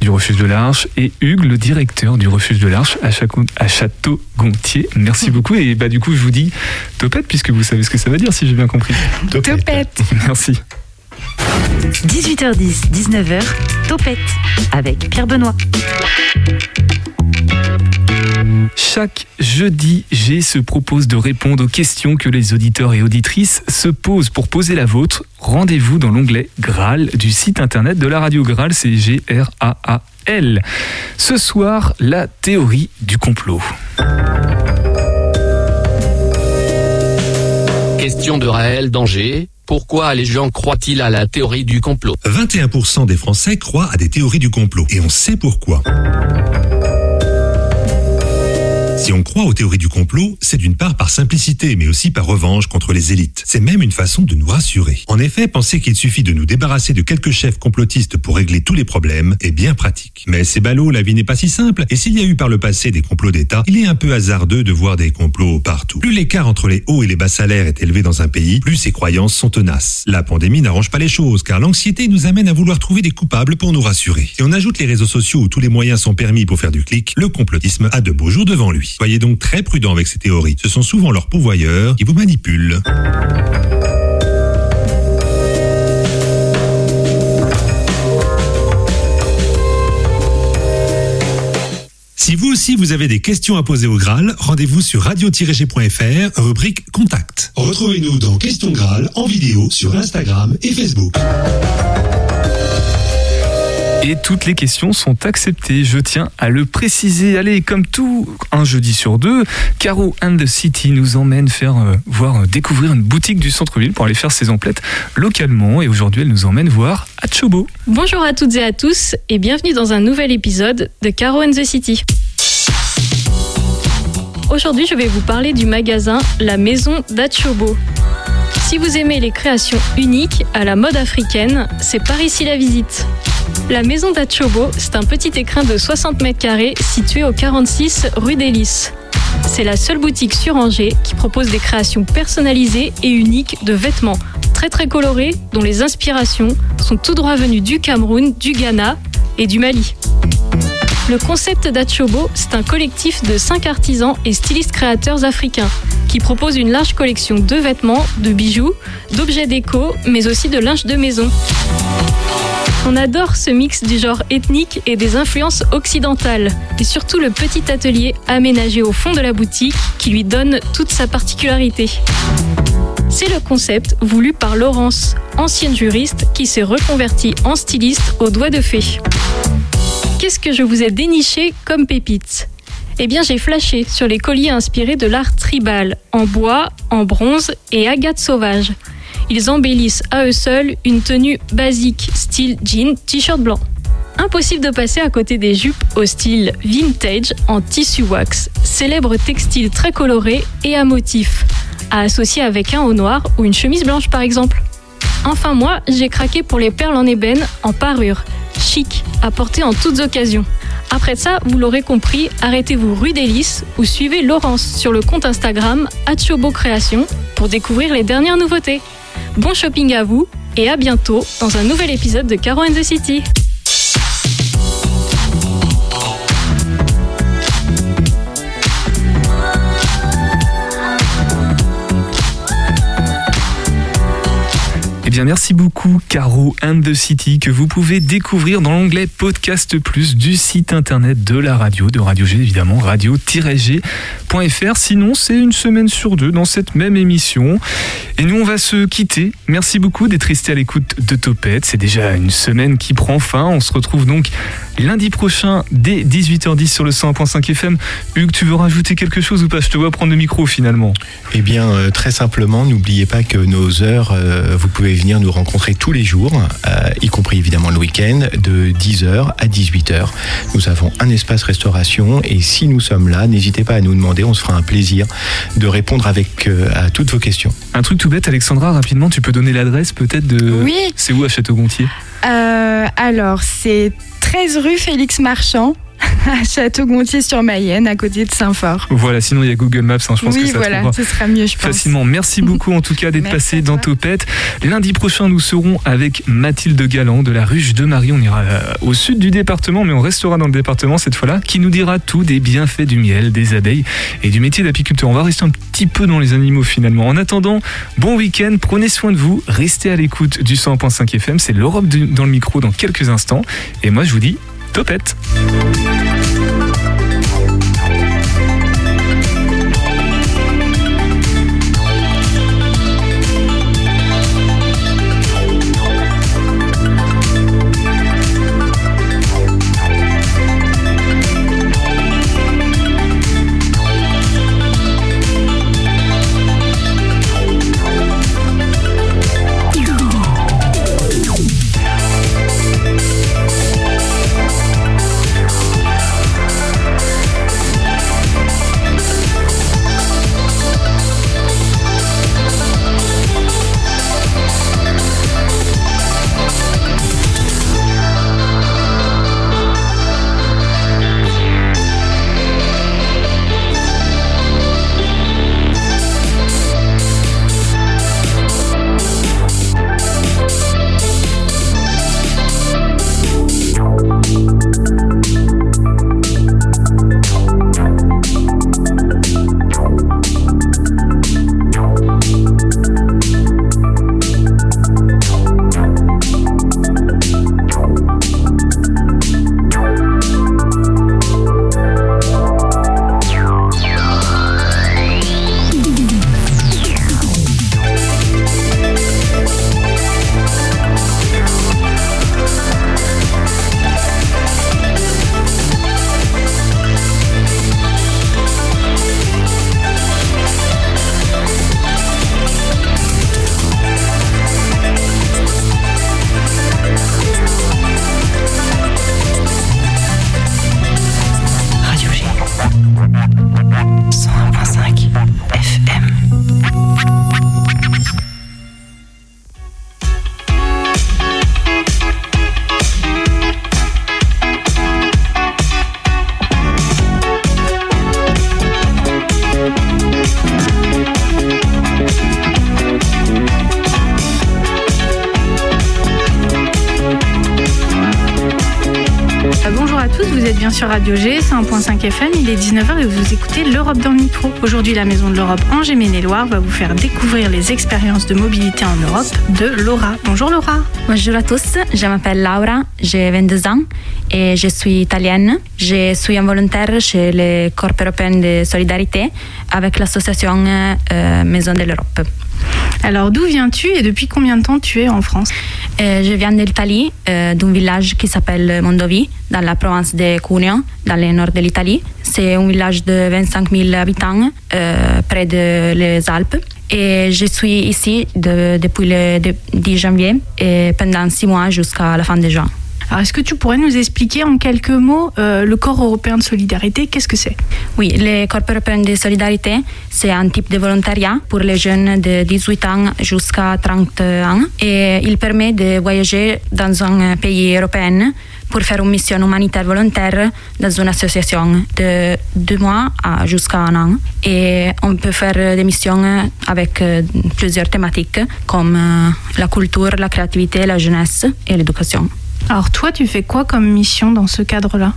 Speaker 3: du refuge de l'Arche et Hugues, le directeur du refuge de l'Arche à, Château-Gontier. Merci beaucoup. Et bah, du coup, je vous dis topette puisque vous savez ce que ça veut dire si j'ai bien compris.
Speaker 5: Topette.
Speaker 3: Merci.
Speaker 2: 18h10, 19h, Topette avec Pierre Benoît.
Speaker 3: Chaque jeudi, G se propose de répondre aux questions que les auditeurs et auditrices se posent. Pour poser la vôtre, rendez-vous dans l'onglet Graal du site internet de la radio Graal, c'est G-R-A-A-L. Ce soir, la théorie du complot.
Speaker 9: Question de Raël Danger. Pourquoi les gens croient-ils à la théorie du complot?
Speaker 10: 21% des Français croient à des théories du complot. Et on sait pourquoi. Si on croit aux théories du complot, c'est d'une part par simplicité, mais aussi par revanche contre les élites. C'est même une façon de nous rassurer. En effet, penser qu'il suffit de nous débarrasser de quelques chefs complotistes pour régler tous les problèmes est bien pratique. Mais c'est ballot, la vie n'est pas si simple, et s'il y a eu par le passé des complots d'État, il est un peu hasardeux de voir des complots partout. Plus l'écart entre les hauts et les bas salaires est élevé dans un pays, plus ses croyances sont tenaces. La pandémie n'arrange pas les choses, car l'anxiété nous amène à vouloir trouver des coupables pour nous rassurer. Si on ajoute les réseaux sociaux où tous les moyens sont permis pour faire du clic, le complotisme a de beaux jours devant lui. Soyez donc très prudent avec ces théories. Ce sont souvent leurs pourvoyeurs qui vous manipulent. Si vous aussi vous avez des questions à poser au Graal, rendez-vous sur radio-g.fr, rubrique Contact. Retrouvez-nous dans Questions Graal en vidéo sur Instagram et Facebook.
Speaker 3: Et toutes les questions sont acceptées, je tiens à le préciser. Allez, comme tout un jeudi sur deux, Caro and the City nous emmène faire euh, voir euh, découvrir une boutique du centre-ville pour aller faire ses emplettes localement. Et aujourd'hui, elle nous emmène voir Achobo.
Speaker 11: Bonjour à toutes et à tous et bienvenue dans un nouvel épisode de Caro and the City. Aujourd'hui, je vais vous parler du magasin La Maison d'Achobo. Si vous aimez les créations uniques à la mode africaine, c'est par ici la visite. La maison d'Achobo, c'est un petit écrin de 60 mètres carrés situé au 46 rue des Lys. C'est la seule boutique sur Angers qui propose des créations personnalisées et uniques de vêtements très très colorés dont les inspirations sont tout droit venues du Cameroun, du Ghana et du Mali. Le concept d'Achobo, c'est un collectif de 5 artisans et stylistes créateurs africains qui proposent une large collection de vêtements, de bijoux, d'objets déco, mais aussi de linge de maison. On adore ce mix du genre ethnique et des influences occidentales, et surtout le petit atelier aménagé au fond de la boutique qui lui donne toute sa particularité. C'est le concept voulu par Laurence, ancienne juriste qui s'est reconvertie en styliste au doigt de fée. Qu'est-ce que je vous ai déniché comme pépite eh bien, j'ai flashé sur les colliers inspirés de l'art tribal, en bois, en bronze et agate sauvage. Ils embellissent à eux seuls une tenue basique, style jean, t-shirt blanc. Impossible de passer à côté des jupes au style vintage en tissu wax, célèbre textile très coloré et à motif, à associer avec un haut noir ou une chemise blanche par exemple. Enfin moi, j'ai craqué pour les perles en ébène en parure, chic, à porter en toutes occasions. Après ça, vous l'aurez compris, arrêtez-vous rue des ou suivez Laurence sur le compte Instagram Achobo Création pour découvrir les dernières nouveautés. Bon shopping à vous et à bientôt dans un nouvel épisode de Caro and the City.
Speaker 3: Bien, merci beaucoup, Caro and the City, que vous pouvez découvrir dans l'onglet Podcast Plus du site internet de la radio, de Radio G, évidemment, radio-g.fr. Sinon, c'est une semaine sur deux dans cette même émission. Et nous, on va se quitter. Merci beaucoup d'être resté à l'écoute de Topette. C'est déjà une semaine qui prend fin. On se retrouve donc lundi prochain dès 18h10 sur le 101.5 FM. Hugues, tu veux rajouter quelque chose ou pas? Je te vois prendre le micro finalement.
Speaker 4: Eh bien, euh, très simplement, n'oubliez pas que nos heures, euh, vous pouvez venir nous rencontrer tous les jours, euh, y compris évidemment le week-end, de 10h à 18h. Nous avons un espace restauration et si nous sommes là, n'hésitez pas à nous demander, on se fera un plaisir de répondre avec, euh, à toutes vos questions.
Speaker 3: Un truc tout bête, Alexandra, rapidement, tu peux donner l'adresse peut-être de.
Speaker 5: Oui.
Speaker 3: C'est où à Château-Gontier?
Speaker 5: Euh, alors, c'est 13 rue Félix Marchand, à Château-Gontier-sur-Mayenne, à côté de Saint-Fort.
Speaker 3: Voilà, sinon il y a Google Maps, hein, je pense
Speaker 5: oui,
Speaker 3: que ça
Speaker 5: voilà, ce sera mieux, je pense.
Speaker 3: facilement. Merci beaucoup en tout cas d'être passé dans. Topette. Lundi prochain, nous serons avec Mathilde Galland de la Ruche de Marie. On ira euh, au sud du département, mais on restera dans le département cette fois-là, qui nous dira tout des bienfaits du miel, des abeilles et du métier d'apiculteur. On va rester un petit peu dans les animaux finalement. En attendant, bon week-end, prenez soin de vous, restez à l'écoute du 100.5 FM. C'est l'Europe dans le micro dans quelques instants. Et moi, je vous dis Topette.
Speaker 12: 101.5 Radio G, 101.5 FM, il est 19h et vous écoutez l'Europe dans le micro. Aujourd'hui, la Maison de l'Europe Angers Maine-et-Loire va vous faire découvrir les expériences de mobilité en Europe de Laura. Bonjour Laura.
Speaker 13: Bonjour à tous, je m'appelle Laura, j'ai 22 ans et je suis italienne. Je suis un volontaire chez le Corps européen de solidarité avec l'association euh, Maison de l'Europe.
Speaker 12: Alors d'où viens-tu et depuis combien de temps tu es en France
Speaker 13: Euh, je viens d'Italie, euh, d'un village qui s'appelle Mondovi, dans la province de Cuneo, dans le nord de l'Italie. C'est un village de 25 000 habitants, euh, près de les Alpes. Et je suis ici de- depuis le de- 10 janvier et pendant six mois jusqu'à la fin de juin.
Speaker 12: Alors est-ce que tu pourrais nous expliquer en quelques mots euh, le corps européen de solidarité Qu'est-ce que c'est?
Speaker 13: Oui, le Corps européen de solidarité, c'est un type de volontariat pour les jeunes de 18 ans jusqu'à 30 ans et il permet de voyager dans un pays européen pour faire une mission humanitaire volontaire dans une association de deux mois à jusqu'à un an. Et on peut faire des missions avec euh, plusieurs thématiques comme euh, la culture, la créativité, la jeunesse et l'éducation.
Speaker 12: Alors toi, tu fais quoi comme mission dans ce cadre-là?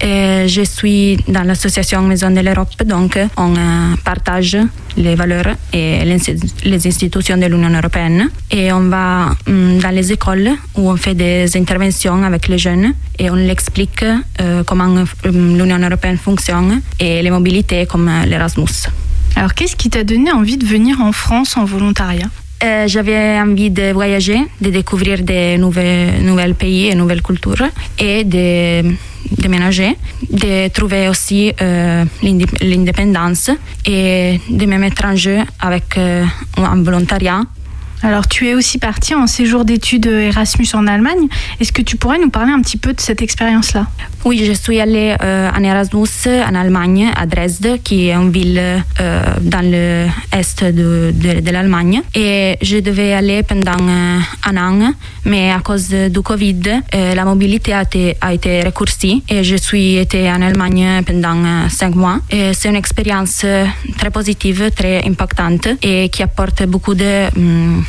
Speaker 13: Et je suis dans l'association Maison de l'Europe, donc on euh, partage les valeurs et les institutions de l'Union européenne. Et on va hum, dans les écoles où on fait des interventions avec les jeunes et on leur explique euh, comment hum, l'Union européenne fonctionne et les mobilités comme euh, l'Erasmus.
Speaker 12: Alors qu'est-ce qui t'a donné envie de venir en France en volontariat?
Speaker 13: Euh, J'avais envie de voyager, de découvrir des nouvelles, nouvelles pays et nouvelles cultures et de déménager, de trouver aussi euh, l'indépendance et de me mettre en jeu avec euh, un volontariat.
Speaker 12: Alors tu es aussi parti en séjour d'études Erasmus en Allemagne. Est-ce que tu pourrais nous parler un petit peu de cette expérience-là?
Speaker 13: Oui, je suis allée euh, en Erasmus en Allemagne, à Dresde, qui est une ville euh, dans l'est de, l'Allemagne. Et je devais aller pendant euh, un an, mais à cause du Covid, euh, la mobilité a été, a été raccourcie et je suis été en Allemagne pendant cinq mois. C'est une expérience très positive, très impactante et qui apporte beaucoup de hum,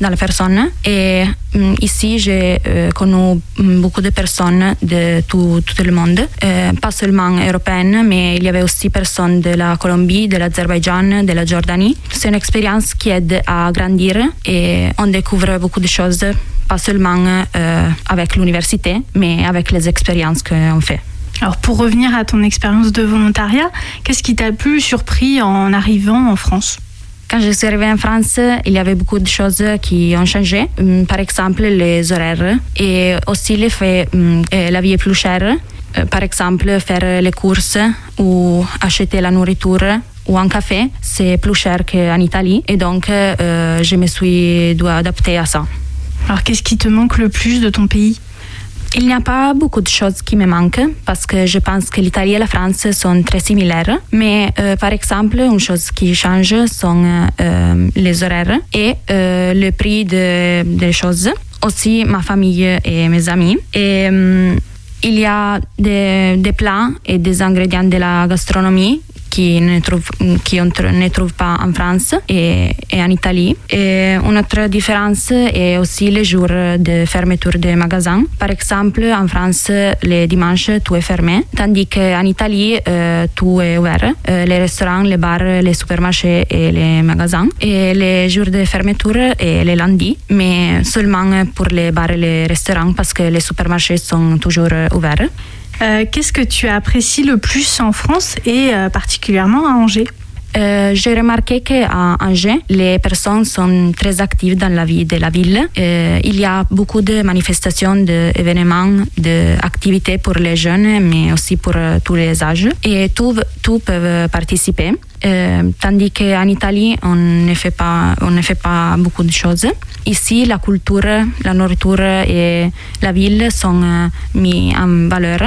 Speaker 13: dans la personne. Et hum, ici, j'ai connu hum, beaucoup de personnes de tout, tout le monde, euh, pas seulement européennes, mais il y avait aussi personnes de la Colombie, de l'Azerbaïdjan, de la Jordanie. C'est une expérience qui aide à grandir et on découvre beaucoup de choses, pas seulement euh, avec l'université, mais avec les expériences qu'on fait.
Speaker 12: Alors pour revenir à ton expérience de volontariat, qu'est-ce qui t'a plus surpris en arrivant en France?
Speaker 13: Quand je suis arrivée en France, il y avait beaucoup de choses qui ont changé. Hum, Par exemple, les horaires et aussi le fait hum, la vie est plus chère. Euh, Par exemple, faire les courses ou acheter la nourriture ou un café, c'est plus cher qu'en Italie. Et donc, euh, je me suis dû adapter à ça.
Speaker 12: Alors qu'est-ce qui te manque le plus de ton pays?
Speaker 13: Il n'y a pas beaucoup de choses qui me manquent parce que je pense que l'Italie et la France sont très similaires. Mais euh, par exemple, une chose qui change sont euh, les horaires et euh, le prix de- des choses. Aussi ma famille et mes amis. Hum, il y a des, des plats et des ingrédients de la gastronomie qui ne trouve, pas en France et, et en Italie. Et une autre différence est aussi les jours de fermeture des magasins. Par exemple, en France, les dimanches, tout est fermé, tandis qu'en Italie, euh, tout est ouvert. Euh, les restaurants, les bars, les supermarchés et les magasins. Et les jours de fermeture est les lundis, mais seulement pour les bars et les restaurants parce que les supermarchés sont toujours ouverts.
Speaker 12: Euh, Qu'est-ce que tu apprécies le plus en France et euh, particulièrement à Angers?
Speaker 13: Euh, J'ai remarqué qu'à Angers, les personnes sont très actives dans la vie de la ville. Il y a beaucoup de manifestations, d'événements, d'activités pour les jeunes, mais aussi pour tous les âges. Et tous tous peuvent participer. Tandis qu'en Italie, on ne, fait pas, on ne fait pas beaucoup de choses. Ici, la culture, la nourriture et la ville sont mis en valeur,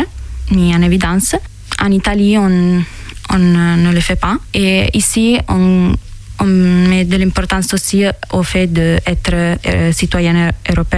Speaker 13: mis en évidence. En Italie, on on ne le fait pas. Et ici, on, on met de l'importance aussi au fait d'être euh, citoyen européen.